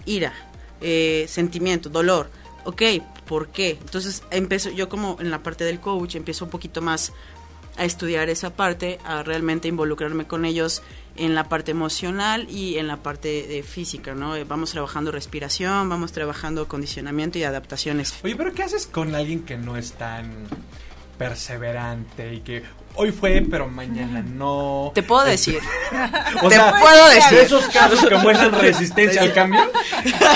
Speaker 5: ira, eh, sentimiento, dolor. Ok, ¿por qué? Entonces empiezo, yo como en la parte del coach, empiezo un poquito más a estudiar esa parte, a realmente involucrarme con ellos en la parte emocional y en la parte eh, física, ¿no? Eh, Vamos trabajando respiración, vamos trabajando condicionamiento y adaptaciones.
Speaker 2: Oye, pero ¿qué haces con alguien que no es tan perseverante y que hoy fue, pero mañana no?
Speaker 5: Te puedo decir.
Speaker 2: O
Speaker 5: te
Speaker 2: sea,
Speaker 5: puedo decir.
Speaker 2: Esos casos que muestran resistencia al cambio,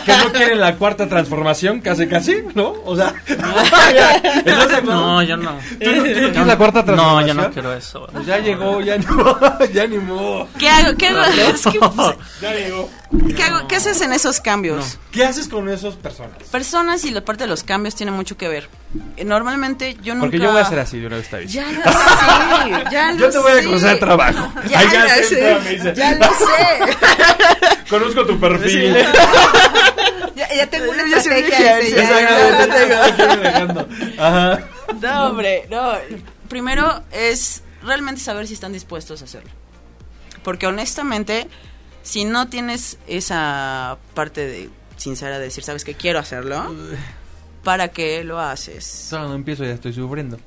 Speaker 2: que no quieren la cuarta transformación, casi casi, ¿no? O sea.
Speaker 3: No, yo no.
Speaker 2: ¿Tú no, tú no quieres la cuarta
Speaker 3: No,
Speaker 2: transformación?
Speaker 3: yo no quiero eso.
Speaker 2: Pues ya llegó, ya ni modo, ya ni modo.
Speaker 5: ¿Qué hago? ¿Qué, hago? Es que, pues,
Speaker 2: Ya llegó.
Speaker 5: ¿qué, hago? ¿Qué haces en esos cambios?
Speaker 2: ¿Qué haces con esas personas?
Speaker 5: Personas y la parte de los cambios tiene mucho que ver. Eh, Normalmente yo nunca...
Speaker 2: Porque yo voy a hacer así de una vez, Tavis.
Speaker 5: Ya lo sé, ya lo
Speaker 2: Yo te voy a cruzar trabajo.
Speaker 5: Ya
Speaker 2: Ay,
Speaker 5: lo
Speaker 2: sé,
Speaker 5: sé,
Speaker 2: me dice.
Speaker 5: ya lo sé.
Speaker 2: Conozco tu perfil.
Speaker 4: Ya, ya tengo una
Speaker 5: me
Speaker 4: estrategia.
Speaker 5: dije, ya,
Speaker 4: ya,
Speaker 5: ya,
Speaker 2: dejando. Ajá.
Speaker 5: No, hombre, no. Primero es realmente saber si están dispuestos a hacerlo. Porque honestamente, si no tienes esa parte de sincera de decir, sabes que quiero hacerlo, ¿para qué lo haces?
Speaker 2: Solo no empiezo, ya estoy sufriendo.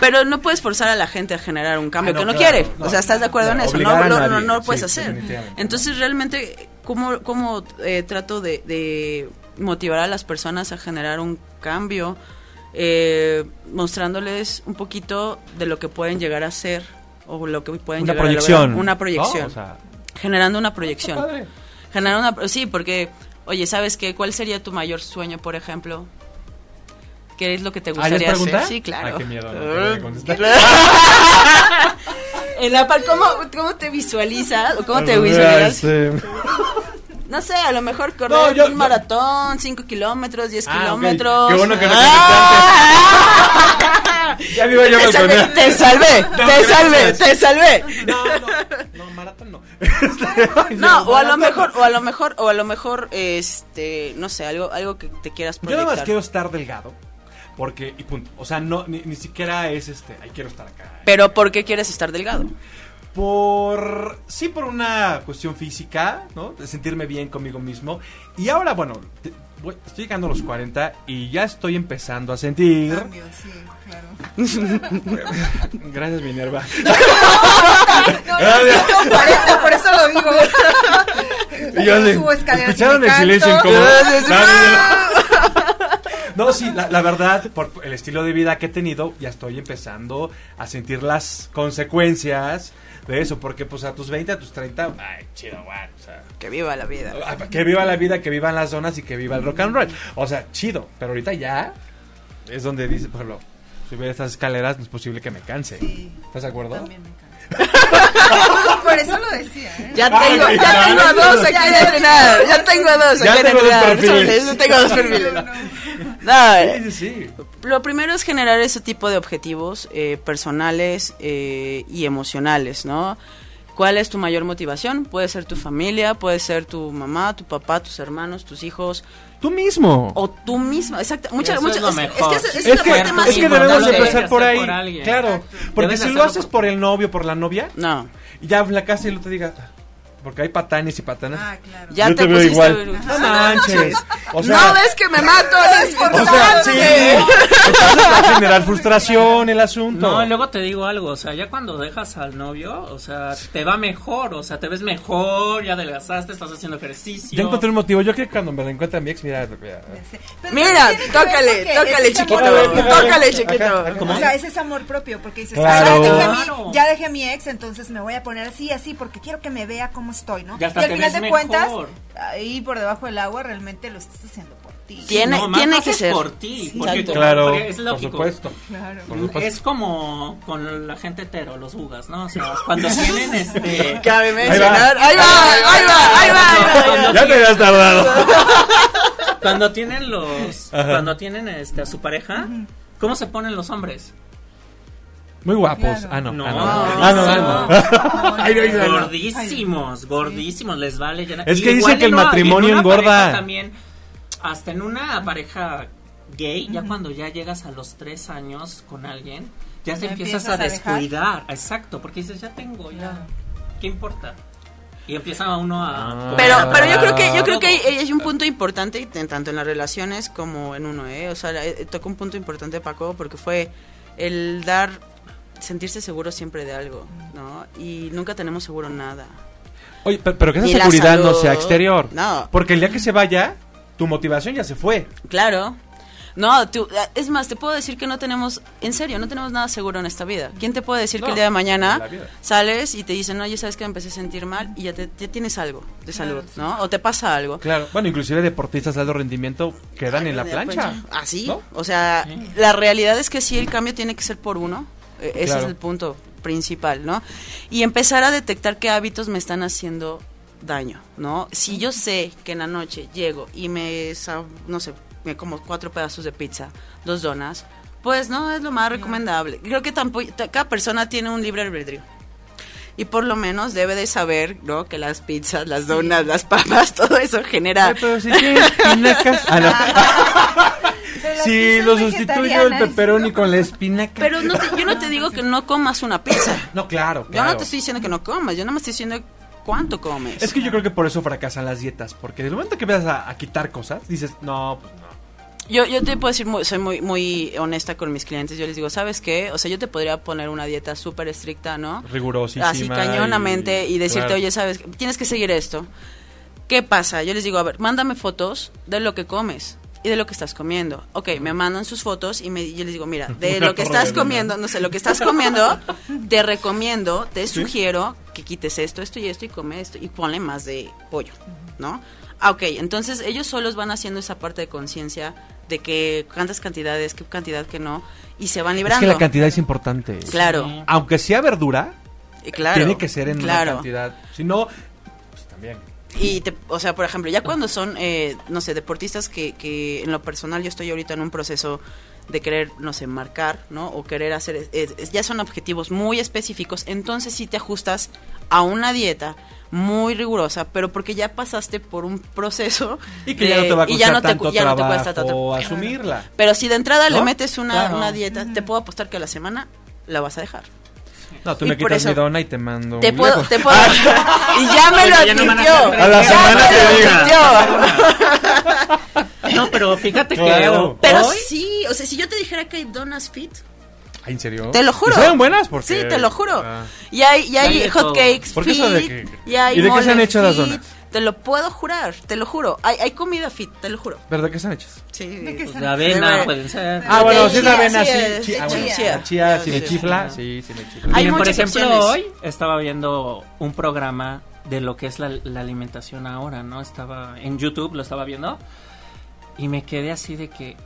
Speaker 5: Pero no puedes forzar a la gente a generar un cambio
Speaker 2: Ah, no,
Speaker 5: que no
Speaker 2: claro,
Speaker 5: quiere.
Speaker 2: no.
Speaker 5: o sea, ¿estás de acuerdo en eso? No,
Speaker 2: obligar a
Speaker 5: no, no,
Speaker 2: nadie,
Speaker 5: no lo puedes
Speaker 2: sí,
Speaker 5: hacer. Entonces, realmente, ¿cómo, cómo eh, trato de, de motivar a las personas a generar un cambio? Eh, mostrándoles un poquito de lo que pueden llegar a ser o lo que pueden
Speaker 2: Una
Speaker 5: llegar a
Speaker 2: proyección.
Speaker 5: lograr. Una proyección.
Speaker 2: ¿no? O sea,
Speaker 5: generando una proyección. Generar una, sí, porque, oye, ¿sabes qué? ¿Cuál sería tu mayor sueño, por ejemplo? ¿Qué es lo que te
Speaker 2: ¿Ah, ya es
Speaker 5: gustaría hacer? Sí, claro.
Speaker 2: Ay, qué miedo. No, te voy a contestar.
Speaker 5: En la par- ¿cómo, ¿Cómo te visualizas? ¿O cómo te visualizas? No sé, a lo mejor correr
Speaker 2: No, yo-
Speaker 5: un maratón, 5 kilómetros, 10
Speaker 2: Ah,
Speaker 5: kilómetros.
Speaker 2: Qué bueno que no
Speaker 5: ¡Ah!
Speaker 2: Ya me iba yo a
Speaker 5: te, salvé, te salvé,
Speaker 2: No,
Speaker 5: te salvé, te salvé.
Speaker 2: No, no, no, maratón no.
Speaker 5: No, o a lo mejor, o a lo mejor, o a lo mejor, este, no sé, algo, algo que te quieras
Speaker 2: Yo
Speaker 5: proyectar.
Speaker 2: nada más quiero estar delgado. Porque, y punto. O sea, no, ni, ni siquiera es este. Ay, quiero estar acá.
Speaker 5: Pero ¿por qué quieres estar delgado?
Speaker 2: Por. Sí, por una cuestión física, ¿no? De sentirme bien conmigo mismo. Y ahora, bueno, te- voy- estoy llegando a los 40 y ya estoy empezando a sentir.
Speaker 4: Cambio, sí, claro.
Speaker 2: Gracias, Minerva.
Speaker 4: No, no, no, tengo 40, por eso lo digo.
Speaker 2: Y yo así,
Speaker 4: Subo escaleras y
Speaker 2: ¿Escucharon
Speaker 4: me
Speaker 2: el silencio incómodo? No, sí, la, la verdad, por el estilo de vida que he tenido, ya estoy empezando a sentir las consecuencias de eso, porque pues a tus 20, a tus 30, ay, chido, bueno, o sea,
Speaker 5: Que viva la vida.
Speaker 2: ah, que viva la vida, que vivan las zonas y que viva el rock and roll. O sea, chido, pero ahorita ya es donde dice, por ejemplo, subir estas escaleras no es posible que me canse.
Speaker 4: Sí.
Speaker 2: ¿Estás de acuerdo?
Speaker 4: También me canso. Por eso lo decía, ¿eh?
Speaker 5: Ya tengo,
Speaker 2: ay,
Speaker 5: ya tengo
Speaker 2: ay,
Speaker 5: dos aquí de entrenar. Ya tengo dos
Speaker 2: Ya
Speaker 5: aquí de
Speaker 2: tengo dos
Speaker 5: entrenar.
Speaker 2: perfiles.
Speaker 5: Ya tengo dos perfiles.
Speaker 4: No, no.
Speaker 5: No,
Speaker 2: Sí, sí, sí.
Speaker 5: Lo primero es generar ese tipo de objetivos eh, personales eh, y emocionales, ¿no? ¿Cuál es tu mayor motivación? Puede ser tu familia, puede ser tu mamá, tu papá, tus hermanos, tus hijos
Speaker 2: Tú mismo.
Speaker 5: o tú mismo. Exacto. Muchas,
Speaker 3: Eso
Speaker 5: muchas,
Speaker 3: es lo
Speaker 5: es,
Speaker 3: mejor.
Speaker 5: es que
Speaker 2: Es
Speaker 5: es la
Speaker 2: que,
Speaker 5: parte más
Speaker 2: es que debemos
Speaker 3: Lo
Speaker 2: empezar por ahí.
Speaker 3: por
Speaker 2: claro. Porque
Speaker 3: Debes
Speaker 2: si lo haces
Speaker 3: por-
Speaker 2: por el novio, por la novia,
Speaker 5: No.
Speaker 2: y ya la casa y luego te diga. Porque hay patanes y patanas.
Speaker 4: Ah, claro.
Speaker 5: Ya
Speaker 2: Yo
Speaker 5: te,
Speaker 2: te veo igual. No manches. O sea,
Speaker 5: no ves que me mato, es
Speaker 2: o sea, sí. Entonces va a generar frustración el asunto.
Speaker 3: No, y luego te digo algo, o sea, ya cuando dejas al novio, o sea, te va mejor, o sea, te ves mejor, ya adelgazaste, estás haciendo ejercicio.
Speaker 2: Ya encontré un motivo. Yo que cuando me lo encuentre a mi ex, mira, mira.
Speaker 5: Mira, tócale, tócale, chiquito, tócale, chiquito.
Speaker 3: ¿Cómo?
Speaker 4: O sea, ese es amor propio, porque dices,
Speaker 2: Claro.
Speaker 4: "Ah, ya, dejé a mi,
Speaker 3: Claro.
Speaker 4: ya dejé a mi ex, entonces me voy a poner así, así, porque quiero que me vea cómo estoy, ¿no?
Speaker 3: Ya hasta
Speaker 4: y al final
Speaker 3: ves
Speaker 4: de cuentas,
Speaker 3: mejor.
Speaker 4: ahí por debajo del agua, realmente lo estás haciendo por ti.
Speaker 5: Tiene-
Speaker 3: No,
Speaker 5: tiene que ser.
Speaker 3: por ti,
Speaker 5: Sí,
Speaker 3: porque.
Speaker 2: Claro,
Speaker 3: porque es
Speaker 2: por
Speaker 3: lógico.
Speaker 2: supuesto.
Speaker 4: Claro.
Speaker 2: Por supuesto.
Speaker 3: Es como con la gente hetero, los bugas, ¿no? O sea, cuando tienen este...
Speaker 5: Cabe
Speaker 2: va.
Speaker 5: mencionar. Ahí va, ahí va, ahí va, ahí va.
Speaker 2: Ya te habías tardado.
Speaker 3: Cuando tienen los...
Speaker 2: Ajá.
Speaker 3: Cuando tienen este, a su pareja, ¿cómo se ponen los hombres?
Speaker 2: Muy guapos.
Speaker 4: Claro.
Speaker 2: Ah, no.
Speaker 3: No,
Speaker 2: ah, no.
Speaker 3: no,
Speaker 2: Ah, no, ah, no.
Speaker 3: Gordísimos, gordísimos, les vale llenar.
Speaker 2: Es que dicen que el matrimonio engorda.
Speaker 3: También, hasta en una pareja gay, ya cuando ya llegas a los tres años con alguien, ya te empiezas
Speaker 4: empiezas
Speaker 3: a descuidar. Exacto, porque dices, ya tengo, ya. ¿Qué importa? Y empieza uno a...
Speaker 2: Ah.
Speaker 5: Pero, pero yo creo que yo creo que hay, hay un punto importante en- tanto en las relaciones como en uno, ¿eh? O sea, eh, tocó un punto importante Paco porque fue el dar sentirse seguro siempre de algo, ¿no? Y nunca tenemos seguro nada.
Speaker 2: Oye, pe- pero que esa
Speaker 5: la
Speaker 2: seguridad no sea exterior.
Speaker 5: No.
Speaker 2: Porque el día que se vaya, tu motivación ya se fue.
Speaker 5: Claro. No, tú, es más, te puedo decir que no tenemos, en serio, no tenemos nada seguro en esta vida. ¿Quién te puede decir
Speaker 2: No,
Speaker 5: que el día de mañana sales y te dicen, no, ya sabes que me empecé a sentir mal y ya, te, ya tienes algo de salud, ¿no? O te pasa algo.
Speaker 2: Claro. Bueno, inclusive deportistas de alto rendimiento quedan en la plancha.
Speaker 5: Así.
Speaker 2: ¿no?
Speaker 5: O sea, la realidad es que sí, el cambio tiene que ser por uno. Ese
Speaker 2: Claro.
Speaker 5: es el punto principal, ¿no? Y empezar a detectar qué hábitos me están haciendo daño, ¿no? Si yo sé que en la noche llego y me, no sé, me como cuatro pedazos de pizza, dos donas, pues no es lo más recomendable. Creo que tampoco, cada persona tiene un libre albedrío. Y por lo menos debe de saber, ¿no? Que las pizzas, las donas, las papas, todo eso genera...
Speaker 2: Ay, pero si tienes espinacas. Ah, no. Si lo sustituyo el pepperoni con la espinaca.
Speaker 5: Pero no te- yo no te digo que no comas una pizza.
Speaker 2: No, claro,
Speaker 5: Yo no te estoy diciendo que no comas, yo no me estoy diciendo cuánto comes.
Speaker 2: Es que yo creo que por eso fracasan las dietas. Porque del momento que empiezas a, a quitar cosas, dices, no, pues no.
Speaker 5: Yo, yo te puedo decir, muy- soy muy, muy honesta con mis clientes. Yo les digo, ¿sabes qué? O sea, yo te podría poner una dieta súper estricta, ¿no?
Speaker 2: Rigurosísima.
Speaker 5: Así cañonamente y, decirte,
Speaker 2: claro.
Speaker 5: oye, ¿sabes? Tienes que seguir esto. ¿Qué pasa? Yo les digo, a ver, mándame fotos de lo que comes y de lo que estás comiendo. Ok, me mandan sus fotos y me, yo les digo, mira, de lo que estás comiendo, no sé, lo que estás comiendo, te recomiendo, te sugiero que quites esto, esto y esto y come esto y ponle más de pollo, ¿no? Ah, ok, entonces ellos solos van haciendo esa parte de conciencia de que cuántas cantidades, qué cantidad que no, y se van
Speaker 2: Es
Speaker 5: librando.
Speaker 2: que la cantidad es importante.
Speaker 5: Claro,
Speaker 3: Sí.
Speaker 2: Aunque sea verdura,
Speaker 5: claro.
Speaker 2: tiene que ser en
Speaker 5: claro.
Speaker 2: una cantidad. Si no, pues también.
Speaker 5: Y, te- o sea, por ejemplo, ya cuando son, eh, no sé, deportistas que, que en lo personal yo estoy ahorita en un proceso de querer, no sé, marcar, ¿no? O querer hacer, ya son objetivos muy específicos, entonces sí te ajustas a una dieta muy rigurosa, pero porque ya pasaste por un proceso
Speaker 2: Y que ya no te va a
Speaker 5: y
Speaker 2: costar
Speaker 5: ya no te
Speaker 2: tanto
Speaker 5: cu- ya no te
Speaker 2: trabajo
Speaker 5: cuesta tanto.
Speaker 2: asumirla.
Speaker 5: Pero si de entrada le metes una,
Speaker 3: Claro.
Speaker 5: una dieta, te puedo apostar que a la semana la vas a dejar.
Speaker 2: No, tú
Speaker 5: Y
Speaker 2: me quitas
Speaker 5: eso-
Speaker 2: mi dona y te mando
Speaker 5: Te
Speaker 2: un
Speaker 5: puedo,
Speaker 2: lejos.
Speaker 5: te puedo. y ya me lo
Speaker 3: van a
Speaker 2: la semana
Speaker 5: me
Speaker 2: te
Speaker 5: lo
Speaker 2: diga.
Speaker 3: No, pero fíjate
Speaker 2: Claro.
Speaker 3: que...
Speaker 5: Pero
Speaker 3: hoy-
Speaker 5: sí, o sea, si yo te dijera que hay donas fit,
Speaker 2: Ay, ¿En serio?
Speaker 5: te lo juro.
Speaker 2: ¿Y saben buenas? Porque...
Speaker 5: Sí, te lo juro.
Speaker 2: Ah.
Speaker 5: Y hay, y hay
Speaker 3: Hay de
Speaker 5: hot
Speaker 3: todo.
Speaker 5: cakes
Speaker 2: ¿Por qué
Speaker 5: fit,
Speaker 2: eso de que-
Speaker 5: y hay
Speaker 2: ¿Y de qué se han hecho las donas?
Speaker 5: Te lo puedo jurar, te lo juro. Hay, hay comida fit, te lo juro.
Speaker 2: ¿Verdad que están hechas?
Speaker 5: Sí.
Speaker 4: ¿De qué
Speaker 3: Pues de avena
Speaker 5: De-
Speaker 3: pueden ser.
Speaker 2: Ah, bueno, si es avena,
Speaker 5: sí,
Speaker 2: sí. ah, bueno,
Speaker 5: chía.
Speaker 2: la chía, si me chifla,
Speaker 3: sí.
Speaker 2: sí, sí me chifla.
Speaker 5: Hay
Speaker 3: Miren, por ejemplo,
Speaker 5: opciones.
Speaker 3: hoy estaba viendo un programa de lo que es la, la alimentación ahora, ¿no? Estaba en YouTube, lo estaba viendo y me quedé así de que,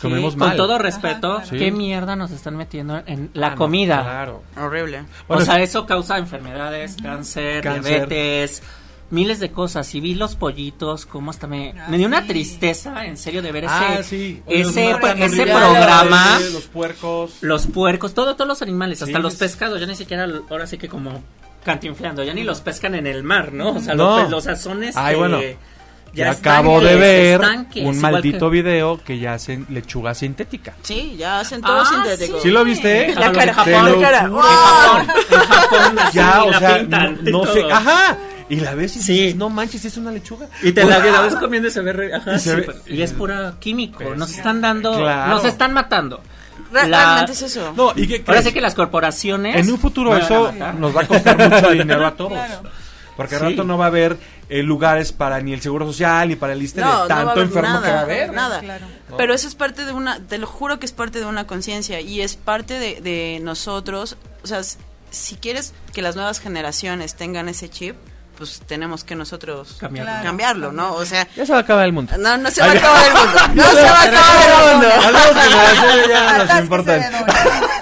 Speaker 3: que, con
Speaker 2: mal.
Speaker 3: todo respeto,
Speaker 4: Ajá,
Speaker 2: claro.
Speaker 3: qué
Speaker 2: Sí.
Speaker 3: mierda nos están metiendo en la
Speaker 2: Ah, no,
Speaker 3: comida.
Speaker 2: Claro.
Speaker 5: Horrible.
Speaker 2: Bueno,
Speaker 3: o sea, eso causa enfermedades, cáncer,
Speaker 2: Cáncer.
Speaker 3: diabetes, miles de cosas. Y vi los pollitos, como hasta me,
Speaker 4: Ah,
Speaker 3: me dio una
Speaker 4: sí.
Speaker 3: tristeza, en serio, de ver ese,
Speaker 2: Ah, sí.
Speaker 3: Ese, ese
Speaker 2: horrible.
Speaker 3: programa.
Speaker 2: Los puercos.
Speaker 3: Los puercos, todo, todos los animales, hasta
Speaker 2: Sí,
Speaker 3: los
Speaker 2: es-
Speaker 3: pescados, ya ni siquiera, ahora sí que como cantinfleando, ya ni los pescan en el mar, ¿no? O sea,
Speaker 2: No.
Speaker 3: los, los azones
Speaker 2: Ay, bueno. Ya
Speaker 3: estanques,
Speaker 2: acabo de ver
Speaker 3: estanques,
Speaker 2: un maldito
Speaker 3: que-
Speaker 2: video que ya hacen lechuga sintética.
Speaker 5: Sí, ya hacen todo
Speaker 3: Ah,
Speaker 5: sintético.
Speaker 2: ¿Sí lo viste?
Speaker 5: La cara,
Speaker 3: Japón,
Speaker 5: la cara.
Speaker 3: en. Japón, en Japón, así,
Speaker 2: Ya, o sea, no, sé. Ajá. Y la ves y
Speaker 3: Sí.
Speaker 2: dices, no manches, es una lechuga.
Speaker 3: Y te la, la ves comiendo y se ve. re- ajá,
Speaker 2: Y se ve-
Speaker 3: súper- y es pura químico.
Speaker 2: Pues,
Speaker 3: Nos están dando.
Speaker 2: claro.
Speaker 3: Nos están matando. La-
Speaker 5: Realmente es eso.
Speaker 2: No, y que
Speaker 3: Ahora sí que las corporaciones.
Speaker 2: En un futuro eso nos va a costar mucho dinero a todos.
Speaker 4: Claro.
Speaker 2: Porque al
Speaker 3: Sí.
Speaker 2: rato no va a haber eh, lugares para ni el seguro social ni para el liste
Speaker 5: No, no
Speaker 2: de tanto
Speaker 5: haber
Speaker 2: enfermo
Speaker 5: nada,
Speaker 2: que va a haber.
Speaker 5: nada.
Speaker 4: Claro.
Speaker 5: Pero eso es parte de una, te lo juro que es parte de una conciencia y es parte de, de nosotros. O sea, si quieres que las nuevas generaciones tengan ese chip, pues tenemos que nosotros
Speaker 3: Cambiarlo.
Speaker 4: Claro.
Speaker 5: cambiarlo, ¿no? O sea,
Speaker 2: Ya se va a acabar el mundo.
Speaker 5: no, no se va a acabar el mundo. No se va a acabar el mundo.
Speaker 2: generaciones ya no nos.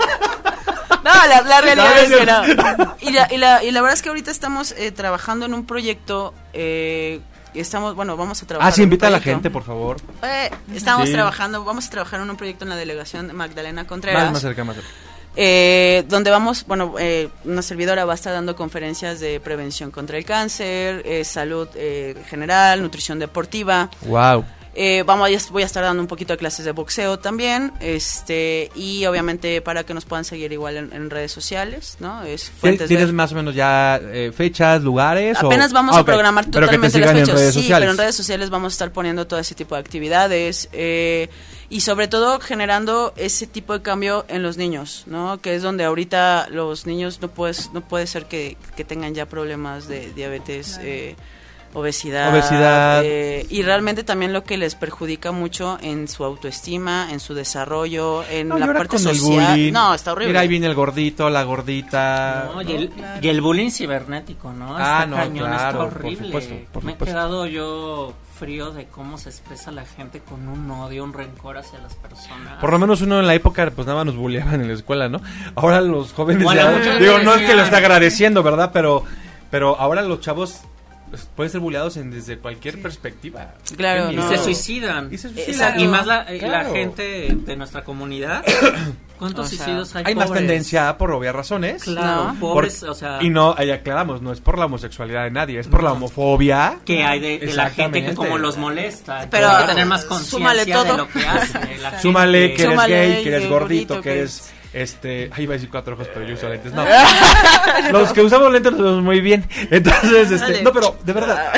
Speaker 5: No, la, la realidad
Speaker 2: No,
Speaker 5: es que no. Y la, y, la, y la verdad es que ahorita estamos eh, trabajando en un proyecto. Eh, y estamos, bueno, vamos a trabajar.
Speaker 2: Ah, sí, invita a la gente, por favor.
Speaker 5: Eh, estamos
Speaker 2: Sí.
Speaker 5: trabajando, vamos a trabajar en un proyecto en la delegación de Magdalena
Speaker 2: Más,
Speaker 5: Contreras.
Speaker 2: más cerca, más cerca.
Speaker 5: Eh, donde vamos, bueno, eh, una servidora va a estar dando conferencias de prevención contra el cáncer, eh, salud eh, general, nutrición deportiva.
Speaker 2: Wow.
Speaker 5: Eh, vamos, a- voy a estar dando un poquito de clases de boxeo también, este, y obviamente para que nos puedan seguir igual en, en redes sociales, ¿no? Es Fuentes
Speaker 2: ¿Tienes
Speaker 5: Ver-
Speaker 2: más o menos ya eh, fechas, lugares? o-
Speaker 5: Apenas vamos
Speaker 2: Ah,
Speaker 5: a
Speaker 2: ok.
Speaker 5: programar
Speaker 2: Pero que te
Speaker 5: totalmente las
Speaker 2: sigan en
Speaker 5: fechas.
Speaker 2: redes
Speaker 5: sí,
Speaker 2: sociales.
Speaker 5: pero en redes sociales vamos a estar poniendo todo ese tipo de actividades eh, y sobre todo generando ese tipo de cambio en los niños, ¿no? Que es donde ahorita los niños no puedes no puede ser que, que tengan ya problemas de diabetes. eh, obesidad,
Speaker 2: Obesidad.
Speaker 5: eh, y realmente también lo que les perjudica mucho en su autoestima, en su desarrollo, en
Speaker 2: No,
Speaker 5: la parte
Speaker 2: con el
Speaker 5: social.
Speaker 2: bullying.
Speaker 5: No, está horrible.
Speaker 2: Mira, ahí viene el gordito, la gordita.
Speaker 3: No, y, el, y el bullying cibernético, ¿no?
Speaker 2: Ah,
Speaker 3: Está
Speaker 2: no,
Speaker 3: cañón,
Speaker 2: claro,
Speaker 3: está
Speaker 2: por
Speaker 3: horrible.
Speaker 2: supuesto, por
Speaker 3: Me he quedado yo frío de cómo se expresa la gente con un odio, un rencor hacia las personas.
Speaker 2: Por lo menos uno en la época, pues nada más nos bulleaban en la escuela, ¿no? Ahora los jóvenes
Speaker 3: Bueno,
Speaker 2: ya- digo, no es que lo esté agradeciendo, ¿verdad? Pero, pero ahora los chavos pueden ser bulleados en, desde cualquier perspectiva.
Speaker 5: Claro,
Speaker 3: Y se suicidan.
Speaker 2: Y se
Speaker 5: Exacto.
Speaker 2: suicidan.
Speaker 3: Y más la, eh, la gente de nuestra comunidad. ¿Cuántos
Speaker 5: O sea,
Speaker 3: suicidios hay?
Speaker 2: Hay más tendencia por obvias razones.
Speaker 3: Claro,
Speaker 5: No.
Speaker 3: pobres,
Speaker 2: Por-
Speaker 3: o sea,
Speaker 2: y no, ahí aclaramos, no es por la homosexualidad de nadie, es por la homofobia.
Speaker 3: que hay de, de la gente que como los molesta.
Speaker 5: Pero,
Speaker 3: hay que tener más conciencia de lo que hace. la
Speaker 2: Súmale
Speaker 3: gente.
Speaker 2: que eres
Speaker 5: Súmale
Speaker 2: gay, que eres gordito,
Speaker 5: gordito,
Speaker 2: que
Speaker 5: que
Speaker 2: eres este, ahí iba a decir cuatro ojos, pero yo uso lentes, no. Los que usamos lentes los vemos muy bien. Entonces, este, no, pero de verdad.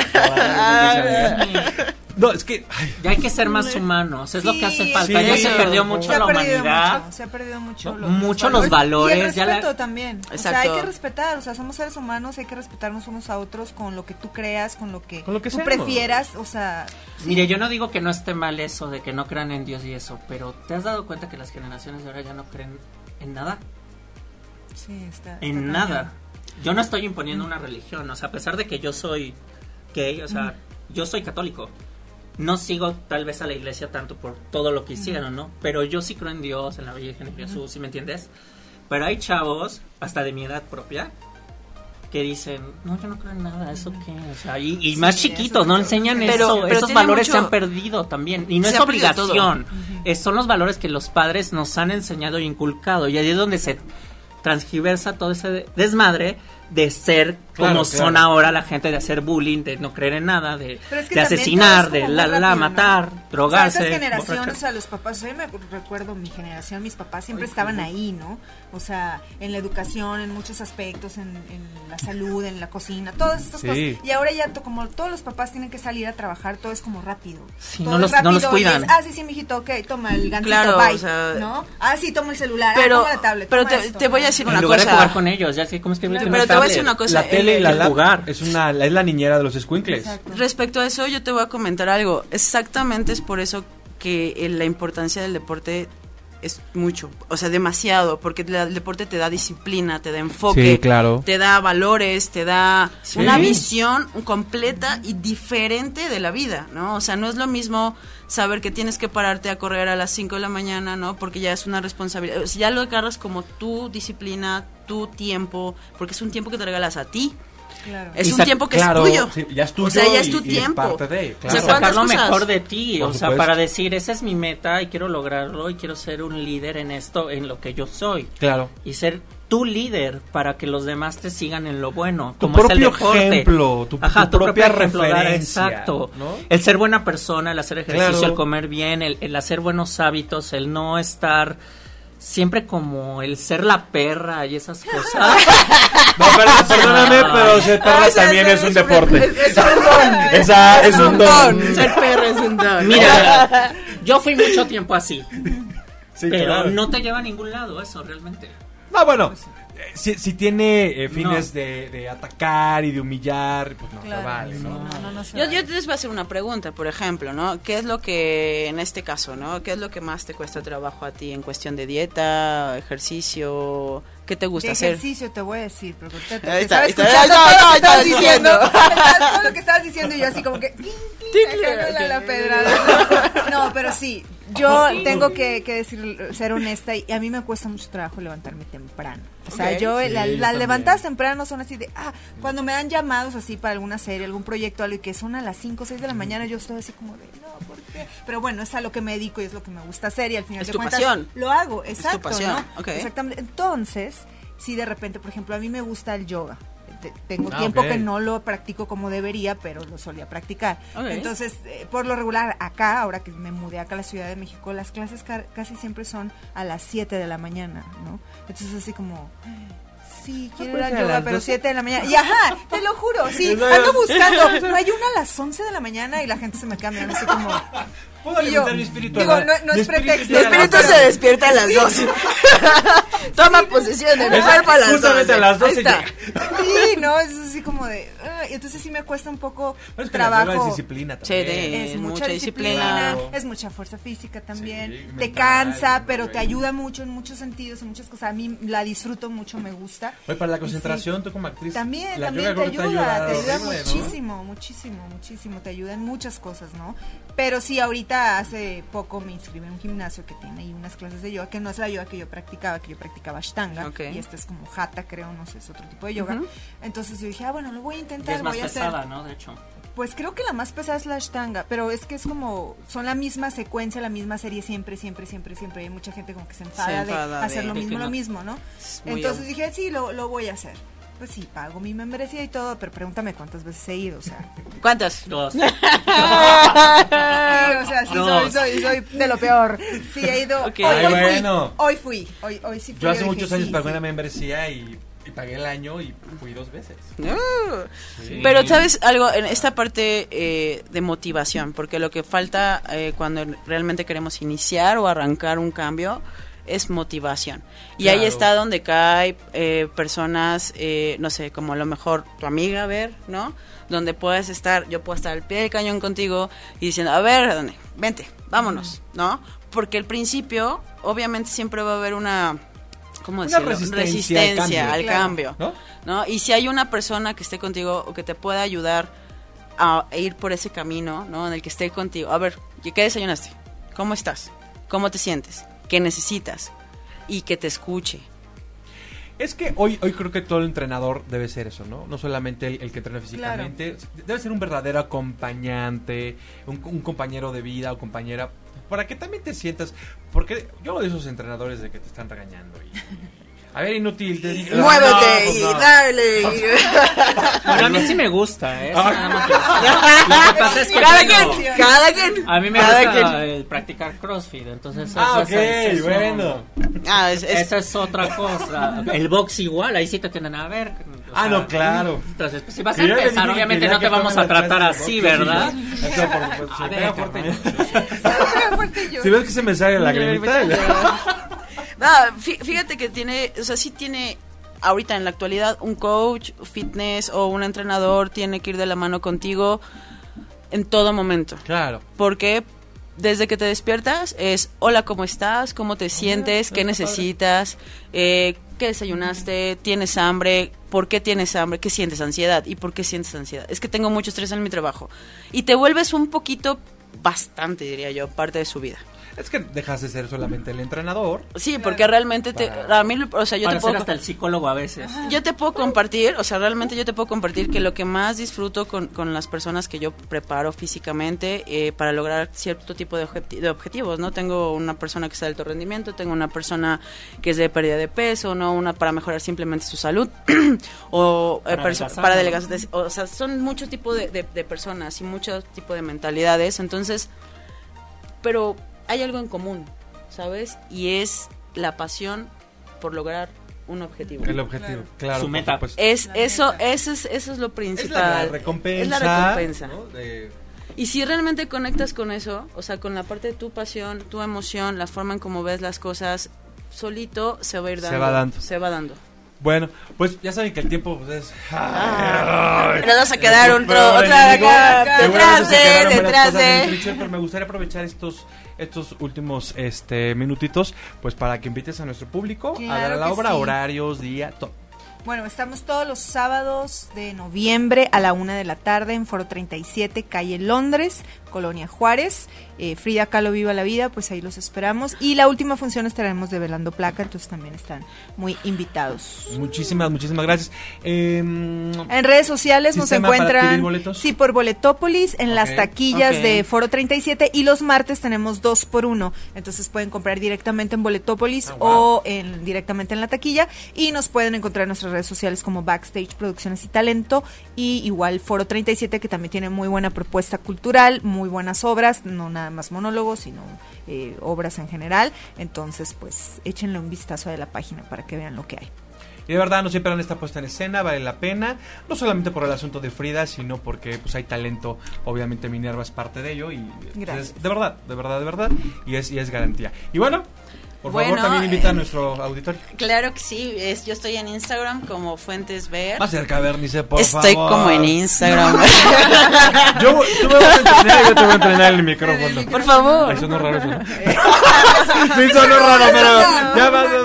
Speaker 2: No, es que ay,
Speaker 3: Ya hay que ser más humanos, es lo que hace falta.
Speaker 2: sí.
Speaker 3: ya se perdió mucho
Speaker 4: Se ha
Speaker 3: la
Speaker 4: perdido
Speaker 3: humanidad.
Speaker 4: mucho, se ha perdido mucho,
Speaker 3: No,
Speaker 4: los,
Speaker 3: mucho los
Speaker 4: Y
Speaker 3: valores,
Speaker 4: el
Speaker 3: ya la-
Speaker 4: respeto también. O sea,
Speaker 5: Exacto.
Speaker 4: hay que respetar, o sea, somos seres humanos, hay que respetarnos unos a otros con lo que tú creas, con lo que,
Speaker 2: Con lo que
Speaker 4: tú
Speaker 2: seamos.
Speaker 4: prefieras, o sea,
Speaker 3: Mire, yo no digo que no esté mal eso de que no crean en Dios y eso, pero ¿te has dado cuenta que las generaciones de ahora ya no creen en nada?
Speaker 4: sí, está. está
Speaker 3: En nada. Yo no estoy imponiendo una religión, o sea, a pesar de que yo soy gay, o sea, yo soy católico. No sigo tal vez a la iglesia tanto por todo lo que hicieron, ¿no? Pero yo sí creo en Dios, en la Virgen, en Jesús, ¿sí me entiendes? Pero hay chavos, hasta de mi edad propia, que dicen, no, yo no creo en nada, ¿eso qué? O sea, y, y más chiquitos, no enseñan
Speaker 5: Pero-
Speaker 3: eso.
Speaker 5: pero
Speaker 3: Esos valores
Speaker 5: mucho-
Speaker 3: se han perdido también. Y no
Speaker 5: Se
Speaker 3: es obligación. Es- son los valores que los padres nos han enseñado y inculcado. Y ahí es donde se transgiversa todo ese de- desmadre de ser
Speaker 2: Claro,
Speaker 3: como
Speaker 2: claro.
Speaker 3: son ahora la gente, de hacer bullying, de no creer en nada, de,
Speaker 4: Pero es que
Speaker 3: de
Speaker 4: también
Speaker 3: asesinar, de la, la,
Speaker 4: rápido, ¿no?
Speaker 3: matar,
Speaker 4: O sea,
Speaker 3: drogarse.
Speaker 4: esas generaciones
Speaker 3: borrachar.
Speaker 4: a los papás, yo me recuerdo mi generación, mis papás siempre estaban ahí, ¿no? O sea, en la educación, en muchos aspectos, en, en la salud, en la cocina, todas estas
Speaker 2: Sí.
Speaker 4: cosas. Y ahora ya, to- como todos los papás tienen que salir a trabajar, todo es como rápido.
Speaker 3: Sí,
Speaker 4: Todo
Speaker 3: no los- no los
Speaker 4: rápido y
Speaker 3: cuidan.
Speaker 4: es, ah, sí, sí, mijito, ok, toma el gancito,
Speaker 5: Claro,
Speaker 4: bye,
Speaker 5: o sea,
Speaker 4: ¿no? Ah, sí, toma el celular, ah,
Speaker 5: Pero,
Speaker 4: toma la tablet,
Speaker 5: pero
Speaker 4: toma
Speaker 5: te,
Speaker 4: esto,
Speaker 5: te voy a
Speaker 4: ¿no?
Speaker 5: decir
Speaker 3: En
Speaker 5: una
Speaker 3: lugar
Speaker 5: cosa.
Speaker 3: de jugar con ellos, ya sé cómo es que
Speaker 5: voy a decir
Speaker 3: tablet.
Speaker 5: una cosa.
Speaker 2: la tele y
Speaker 5: el-
Speaker 2: la
Speaker 3: jugar.
Speaker 2: es una es la niñera de los squinkles.
Speaker 5: Respecto a eso, yo te voy a comentar algo. Exactamente es por eso que eh, la importancia del deporte es mucho, o sea, demasiado, porque el deporte te da disciplina, te da enfoque,
Speaker 2: Sí, claro.
Speaker 5: te da valores, te da
Speaker 2: Sí.
Speaker 5: una visión completa y diferente de la vida, ¿no? O sea, no es lo mismo saber que tienes que pararte a correr a las 5 de la mañana, ¿no? Porque ya es una responsabilidad, o sea, ya lo agarras como tu disciplina, tu tiempo, porque es un tiempo que te regalas a ti.
Speaker 4: Claro.
Speaker 5: Es un tiempo que
Speaker 2: claro,
Speaker 5: es tuyo.
Speaker 2: sí, ya es tuyo
Speaker 5: O sea, ya es
Speaker 2: y-
Speaker 5: tu
Speaker 2: y es
Speaker 5: tiempo.
Speaker 2: parte de,
Speaker 5: O
Speaker 2: claro.
Speaker 5: sea,
Speaker 3: sacar lo mejor de ti,
Speaker 2: Por
Speaker 3: o sea,
Speaker 2: supuesto.
Speaker 3: para decir, esa es mi meta y quiero lograrlo y quiero ser un líder en esto, en lo que yo soy.
Speaker 2: Claro.
Speaker 3: Y ser tu líder para que los demás te sigan en lo bueno.
Speaker 2: Tu
Speaker 3: como es el
Speaker 2: propio
Speaker 3: deporte.
Speaker 2: ejemplo, tu-
Speaker 3: Ajá,
Speaker 2: tu
Speaker 3: tu,
Speaker 2: propia
Speaker 3: propio ejemplo, dar,
Speaker 2: referencia,
Speaker 3: Exacto.
Speaker 2: ¿no?
Speaker 3: El ser buena persona, el hacer ejercicio,
Speaker 2: Claro.
Speaker 3: el comer bien, el, el hacer buenos hábitos, el no estar siempre como el ser la perra y esas cosas.
Speaker 2: No, pero- perdóname, pero ser perra
Speaker 5: Ah,
Speaker 2: también es un deporte.
Speaker 5: Es, es un don.
Speaker 2: Esa es un don.
Speaker 5: Ser perro es un don.
Speaker 3: Mira, yo fui mucho tiempo así,
Speaker 2: Sí,
Speaker 3: pero
Speaker 2: claro.
Speaker 3: no te lleva a ningún lado eso realmente.
Speaker 2: No, bueno, si, si tiene eh, fines
Speaker 3: No.
Speaker 2: de, de atacar y de humillar, pues no,
Speaker 4: Claro.
Speaker 2: se vale, ¿no?
Speaker 4: No, no, no se
Speaker 5: Yo,
Speaker 4: vale.
Speaker 5: yo les voy a hacer una pregunta, por ejemplo, ¿no? ¿Qué es lo que, en este caso, ¿no? ¿Qué es lo que más te cuesta trabajo a ti en cuestión de dieta, ejercicio? ¿Qué te gusta
Speaker 4: de
Speaker 5: hacer?
Speaker 4: ejercicio te voy a decir, porque te,
Speaker 5: está,
Speaker 4: estaba
Speaker 5: ahí está.
Speaker 4: escuchando
Speaker 5: No,
Speaker 4: todo lo que estabas diciendo, todo lo que estabas diciendo y yo así como que la pedrada. No, pero sí, yo tengo que, que decir, ser honesta y a mí me cuesta mucho trabajo levantarme temprano. O sea, yo
Speaker 2: Sí,
Speaker 4: la-
Speaker 2: yo
Speaker 4: las
Speaker 2: también.
Speaker 4: levantadas temprano son así de, ah, cuando me dan llamados así para alguna serie, algún proyecto, algo y que son a las 5 o 6 de la mañana, yo estoy así como de, no, ¿por qué? Pero bueno, es a lo que me dedico y es lo que me gusta hacer y al final
Speaker 5: Es
Speaker 4: de
Speaker 5: tu
Speaker 4: cuentas
Speaker 5: pasión.
Speaker 4: lo hago, exacto,
Speaker 5: pasión,
Speaker 4: ¿no?
Speaker 5: ok.
Speaker 4: Exactamente. Entonces, si de repente, por ejemplo, a mí me gusta el yoga. Te- Tengo
Speaker 2: Ah,
Speaker 4: tiempo que no lo practico como debería, pero lo solía practicar. Entonces, eh, por lo regular, acá, ahora que me mudé acá a la Ciudad de México, las clases ca- casi siempre son a las 7 de la mañana, ¿no? Entonces, así como... Sí, quiero ir
Speaker 2: puede
Speaker 4: al yoga,
Speaker 2: las
Speaker 4: pero
Speaker 2: 12?
Speaker 4: 7 de la mañana. Y ajá, te lo juro, sí,
Speaker 2: No,
Speaker 4: ando
Speaker 2: no.
Speaker 4: buscando. No hay una a las 11 de la mañana y la gente se me mirando así como...
Speaker 2: Puedo
Speaker 4: Y yo,
Speaker 2: mi espíritu.
Speaker 4: digo, no- no
Speaker 2: mi
Speaker 4: es
Speaker 2: espíritu
Speaker 4: pretexto,
Speaker 5: Mi espíritu se despierta a las 12. Toma posesión de mi
Speaker 2: Es-
Speaker 5: cuerpo a las 12.
Speaker 2: justamente a las 12
Speaker 5: Ahí está.
Speaker 2: llega.
Speaker 4: Sí, no, es así como de... y entonces sí me cuesta un poco
Speaker 2: yoga
Speaker 4: trabajo.
Speaker 2: es disciplina
Speaker 5: Sí,
Speaker 2: también.
Speaker 5: de-
Speaker 4: Es mucha,
Speaker 5: mucha
Speaker 4: disciplina,
Speaker 5: disciplina.
Speaker 4: Es mucha fuerza física también,
Speaker 2: Sí,
Speaker 4: te
Speaker 2: mental,
Speaker 4: cansa, pero te ayuda mucho en muchos sentidos, en muchas cosas. A mí la disfruto mucho, me gusta.
Speaker 2: Oye, para la
Speaker 4: Y
Speaker 2: concentración, tú como actriz.
Speaker 4: También,
Speaker 2: la
Speaker 4: también
Speaker 2: yoga
Speaker 4: te
Speaker 2: creo que
Speaker 4: ayuda, te
Speaker 2: horrible,
Speaker 4: ayuda
Speaker 2: ¿no?
Speaker 4: muchísimo, muchísimo, muchísimo, te ayuda en muchas cosas, ¿no? Pero sí, ahorita hace poco me inscribí en un gimnasio que tiene ahí unas clases de yoga, que no es la yoga que yo practicaba, que yo practicaba Ashtanga,
Speaker 5: Ok.
Speaker 4: y este es como Hatha, creo, no sé, es otro tipo de yoga.
Speaker 5: Ujú.
Speaker 4: Entonces yo dije, ah, bueno, lo voy a
Speaker 3: Y
Speaker 4: intentar,
Speaker 3: es más
Speaker 4: voy a hacer.
Speaker 3: pesada, ¿no? De hecho.
Speaker 4: Pues creo que la más pesada es la Ashtanga, pero es que es como, son la misma secuencia, la misma serie siempre, siempre, siempre, siempre. Hay mucha gente como que se enfada,
Speaker 5: enfada
Speaker 4: de hacer
Speaker 5: de-
Speaker 4: lo
Speaker 3: de
Speaker 4: mismo,
Speaker 3: que
Speaker 4: lo
Speaker 3: no.
Speaker 4: mismo, ¿no? Entonces dije, sí, lo, lo voy a hacer. Pues sí, pago mi membresía y todo, pero pregúntame cuántas veces he ido, o sea.
Speaker 5: ¿Cuántas?
Speaker 3: Dos.
Speaker 4: Sí, o sea, sí,
Speaker 3: No.
Speaker 4: soy, soy, soy de lo peor. Sí, he ido.
Speaker 5: Ok.
Speaker 4: Hoy,
Speaker 2: Ay,
Speaker 4: hoy
Speaker 2: bueno.
Speaker 4: fui. Hoy fui. Hoy, hoy sí fui.
Speaker 2: Yo hace
Speaker 4: dije,
Speaker 2: muchos años
Speaker 4: sí,
Speaker 2: pagué
Speaker 4: sí.
Speaker 2: una membresía y, y pagué el año y fui dos veces.
Speaker 3: Sí.
Speaker 5: Pero sabes algo en esta parte eh, de motivación, porque lo que falta eh, cuando realmente queremos iniciar o arrancar un cambio es motivación. Y ahí está donde cae eh, personas, eh, no sé, como a lo mejor tu amiga, a ver, ¿no? Donde puedes estar, yo puedo estar al pie del cañón contigo y diciendo, a ver, Dani, vente, vámonos, ¿no? Porque al principio, obviamente siempre va a haber una, ¿cómo
Speaker 2: Una
Speaker 5: decirlo?
Speaker 2: resistencia al cambio.
Speaker 5: al
Speaker 4: Claro.
Speaker 5: cambio.
Speaker 2: ¿No?
Speaker 5: ¿no? Y si hay una persona que esté contigo o que te pueda ayudar a ir por ese camino, ¿no? En el que esté contigo. A ver, ¿qué desayunaste? ¿Cómo estás? ¿Cómo te sientes? ¿Qué necesitas? Y que te escuche.
Speaker 2: Es que hoy, hoy creo que todo el entrenador debe ser eso, ¿no? No solamente el, el que entrena físicamente, debe ser un verdadero acompañante, un, un compañero de vida o compañera, para que también te sientas, porque yo odio esos entrenadores de que te están regañando y... A ver, inútil, te digo...
Speaker 5: ¡Muévete
Speaker 2: No, pues
Speaker 5: y
Speaker 2: no.
Speaker 5: dale!
Speaker 3: Bueno, a mí sí me gusta, ¿eh?
Speaker 2: Ah.
Speaker 3: Lo que pasa es que
Speaker 5: cada
Speaker 3: bueno,
Speaker 5: quien, cada quien.
Speaker 3: a mí me gusta
Speaker 5: quien.
Speaker 3: el practicar CrossFit, entonces
Speaker 2: Ah,
Speaker 3: eso
Speaker 2: ok,
Speaker 3: es- eso-
Speaker 2: bueno.
Speaker 5: Ah, es, es-
Speaker 3: Esa es otra cosa. El box igual, ahí sí te tienen a ver.
Speaker 2: Ah, no, claro.
Speaker 3: Entonces, pues, si vas a
Speaker 2: Que yo le
Speaker 3: empezar, obviamente
Speaker 2: quería
Speaker 3: no te vamos a
Speaker 2: la
Speaker 3: tratar
Speaker 2: clase
Speaker 3: así, ¿verdad?
Speaker 2: sí, sí. Eso, por supuesto,
Speaker 3: A
Speaker 2: se
Speaker 3: ver,
Speaker 2: pega fuerte.
Speaker 3: cabrón.
Speaker 4: Pega fuerte yo.
Speaker 2: Si ves que se me sale la lagrimita,
Speaker 5: No, fí- fíjate que tiene, o sea, sí tiene ahorita en la actualidad un coach, fitness o un entrenador tiene que ir de la mano contigo en todo momento.
Speaker 2: Claro.
Speaker 5: Porque desde que te despiertas es, hola, ¿cómo estás? ¿Cómo te sientes? ¿Qué necesitas? Eh, ¿Qué desayunaste? ¿Tienes hambre? ¿Por qué tienes hambre? ¿Qué sientes? Ansiedad. ¿Y por qué sientes ansiedad? Es que tengo mucho estrés en mi trabajo. Y te vuelves un poquito, bastante diría yo, parte de su vida.
Speaker 2: Es que dejas de ser solamente el entrenador.
Speaker 5: Sí, porque realmente te,
Speaker 2: Para-
Speaker 5: a mí, o sea, yo
Speaker 3: Para
Speaker 5: te puedo...
Speaker 3: ser hasta el psicólogo a veces.
Speaker 5: Yo te puedo compartir, o sea, realmente yo te puedo compartir que lo que más disfruto con, con las personas que yo preparo físicamente eh, para lograr cierto tipo de, objeti- de objetivos, ¿no? Tengo una persona que está de alto rendimiento, tengo una persona que es de pérdida de peso, ¿no? Una para mejorar simplemente su salud, o eh,
Speaker 3: Para adelgazar,
Speaker 5: para
Speaker 3: ¿no?
Speaker 5: adelgazar. O sea, son muchos tipos de, de- de personas y muchos tipos de mentalidades, entonces, pero hay algo en común, ¿sabes? Y es la pasión por lograr un objetivo.
Speaker 2: El objetivo, claro.
Speaker 3: Su
Speaker 2: por
Speaker 3: meta.
Speaker 2: supuesto.
Speaker 5: Es eso, eso es, eso es lo
Speaker 2: Es
Speaker 5: principal.
Speaker 2: la recompensa.
Speaker 5: Es la recompensa.
Speaker 2: ¿no? De-
Speaker 5: Y si realmente conectas con eso, o sea, con la parte de tu pasión, tu emoción, la forma en cómo ves las cosas, solito se va a ir
Speaker 2: Se
Speaker 5: dando.
Speaker 2: va dando.
Speaker 5: Se va dando.
Speaker 2: Bueno, pues ya saben que el tiempo pues, es.
Speaker 5: Ah,
Speaker 2: Ay,
Speaker 5: nos vas a quedar otro- otra acá, detrás
Speaker 2: se
Speaker 5: de, detrás de.
Speaker 2: Pero me gustaría aprovechar estos estos últimos este minutitos pues para que invites a nuestro público a
Speaker 4: Claro
Speaker 2: dar a la
Speaker 4: que
Speaker 2: obra,
Speaker 4: sí.
Speaker 2: horarios, día, todo.
Speaker 4: Bueno, estamos todos los sábados de noviembre a la una de la tarde en Foro 37, calle Londres, Colonia Juárez. Eh, Frida Kahlo Viva la Vida, pues ahí los esperamos. Y la última función estaremos develando placa, entonces también están muy invitados.
Speaker 2: Muchísimas, muchísimas gracias. Em,
Speaker 4: En redes sociales nos
Speaker 2: ¿Sistema para
Speaker 4: encuentran, sí, por Boletópolis, en las taquillas de Foro 37 y los martes tenemos dos por uno, entonces pueden comprar directamente en Boletópolis
Speaker 2: Ah, wow.
Speaker 4: o en, directamente en la taquilla y nos pueden encontrar en nuestras redes sociales como Backstage Producciones y Talento y igual Foro 37 que también tiene muy buena propuesta cultural, muy buenas obras, no nada más monólogos, sino eh, obras en general, entonces pues échenle un vistazo a la página para que vean lo que hay.
Speaker 2: Y de verdad, no siempre han esta puesta en escena, vale la pena, no solamente por el asunto de Frida, sino porque pues hay talento, obviamente Minerva es parte de ello y
Speaker 4: Gracias.
Speaker 2: es de verdad, de verdad, de verdad, y es, y es garantía. Y bueno, por
Speaker 5: Bueno,
Speaker 2: favor también invita a
Speaker 5: eh,
Speaker 2: nuestro auditorio.
Speaker 5: Claro que sí, es, yo estoy en Instagram como Fuentes Ver.
Speaker 2: Más cerca, Bernice, por
Speaker 5: Estoy
Speaker 2: favor.
Speaker 5: como en Instagram.
Speaker 2: Yo, tú me vas a entrenar y yo te voy a entrenar el micrófono.
Speaker 5: Por favor.
Speaker 2: Ay, sonó raro eso, ¿no? sí, sonó raro, pero ya vas,
Speaker 4: no,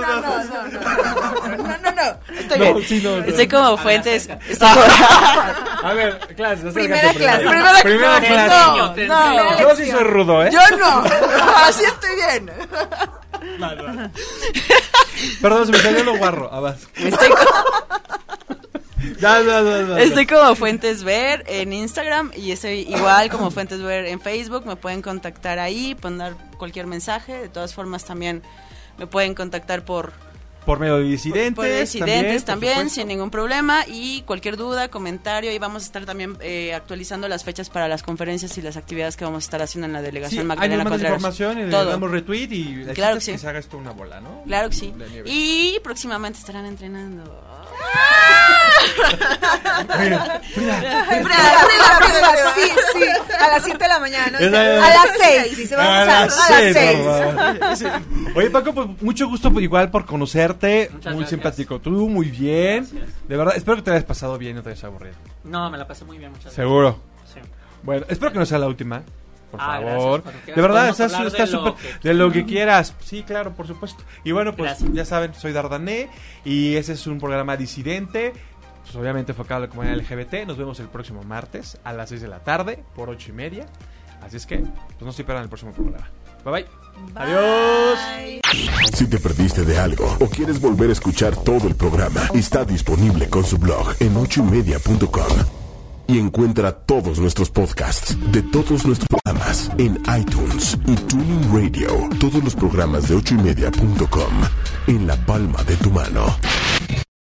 Speaker 4: no, no, no.
Speaker 5: Estoy
Speaker 2: No,
Speaker 5: bien.
Speaker 2: sí, no, no.
Speaker 5: Estoy como Fuentes. estoy como-
Speaker 2: A ver, clase,
Speaker 4: Primera clase.
Speaker 2: Primera
Speaker 3: Te
Speaker 2: clase.
Speaker 5: no.
Speaker 3: enseño.
Speaker 2: Yo sí soy rudo, ¿eh?
Speaker 5: Yo no. Así estoy bien.
Speaker 2: Perdón, se me salió lo guarro. Ah, vas.
Speaker 5: Estoy como, estoy como Fuentes Ver en Instagram y estoy igual como Fuentes Ver en Facebook. Me pueden contactar ahí, poner cualquier mensaje. De todas formas, también me pueden contactar por,
Speaker 2: Por medio de disidentes.
Speaker 5: por disidentes
Speaker 2: por
Speaker 5: también,
Speaker 2: supuesto.
Speaker 5: sin ningún problema. Y cualquier duda, comentario. Y vamos a estar también eh, actualizando las fechas para las conferencias y las actividades que vamos a estar haciendo en la
Speaker 2: Sí,
Speaker 5: delegación
Speaker 2: nos
Speaker 5: Magdalena
Speaker 2: mandas
Speaker 5: Contreras.
Speaker 2: información y le damos retweet y la
Speaker 5: Claro que sí.
Speaker 2: que se haga esto una bola, ¿no?
Speaker 5: Claro que sí. Y próximamente estarán entrenando.
Speaker 2: Mira, mira.
Speaker 4: Sí, sí, a las 7 de la mañana. ¿no? A las 6, dice, vamos a, a las
Speaker 2: seis,
Speaker 4: 6.
Speaker 2: por favor. Sí. Oye, Paco, pues mucho gusto pues, igual por conocerte.
Speaker 3: Muchas
Speaker 2: muy
Speaker 3: gracias.
Speaker 2: simpático. Tú, muy bien.
Speaker 3: Gracias.
Speaker 2: De verdad, espero que te hayas pasado bien y no te hayas aburrido.
Speaker 3: No, me la pasé muy bien, muchas gracias.
Speaker 2: Seguro.
Speaker 3: Sí.
Speaker 2: Bueno, espero que no sea la última. Por
Speaker 3: Ah, gracias,
Speaker 2: favor.
Speaker 3: quieras
Speaker 2: de verdad, estás está
Speaker 3: de lo
Speaker 2: súper.
Speaker 3: que-
Speaker 2: De lo que quieras. Sí, claro, por supuesto. Y bueno, pues
Speaker 3: Gracias.
Speaker 2: ya saben, soy Dardané. Y ese es un programa disidente. Pues obviamente enfocado a la comunidad LGBT. Nos vemos el próximo martes a las 6 de la tarde por 8 y media. Así es que, pues no se pierdan el próximo programa. Bye bye. Adiós.
Speaker 1: Si te perdiste de algo o quieres volver a escuchar todo el programa, está disponible con su blog en ochoymedia.com. Y encuentra todos nuestros podcasts de todos nuestros programas en iTunes y Tuning Radio. Todos los programas de ochoymedia.com en la palma de tu mano.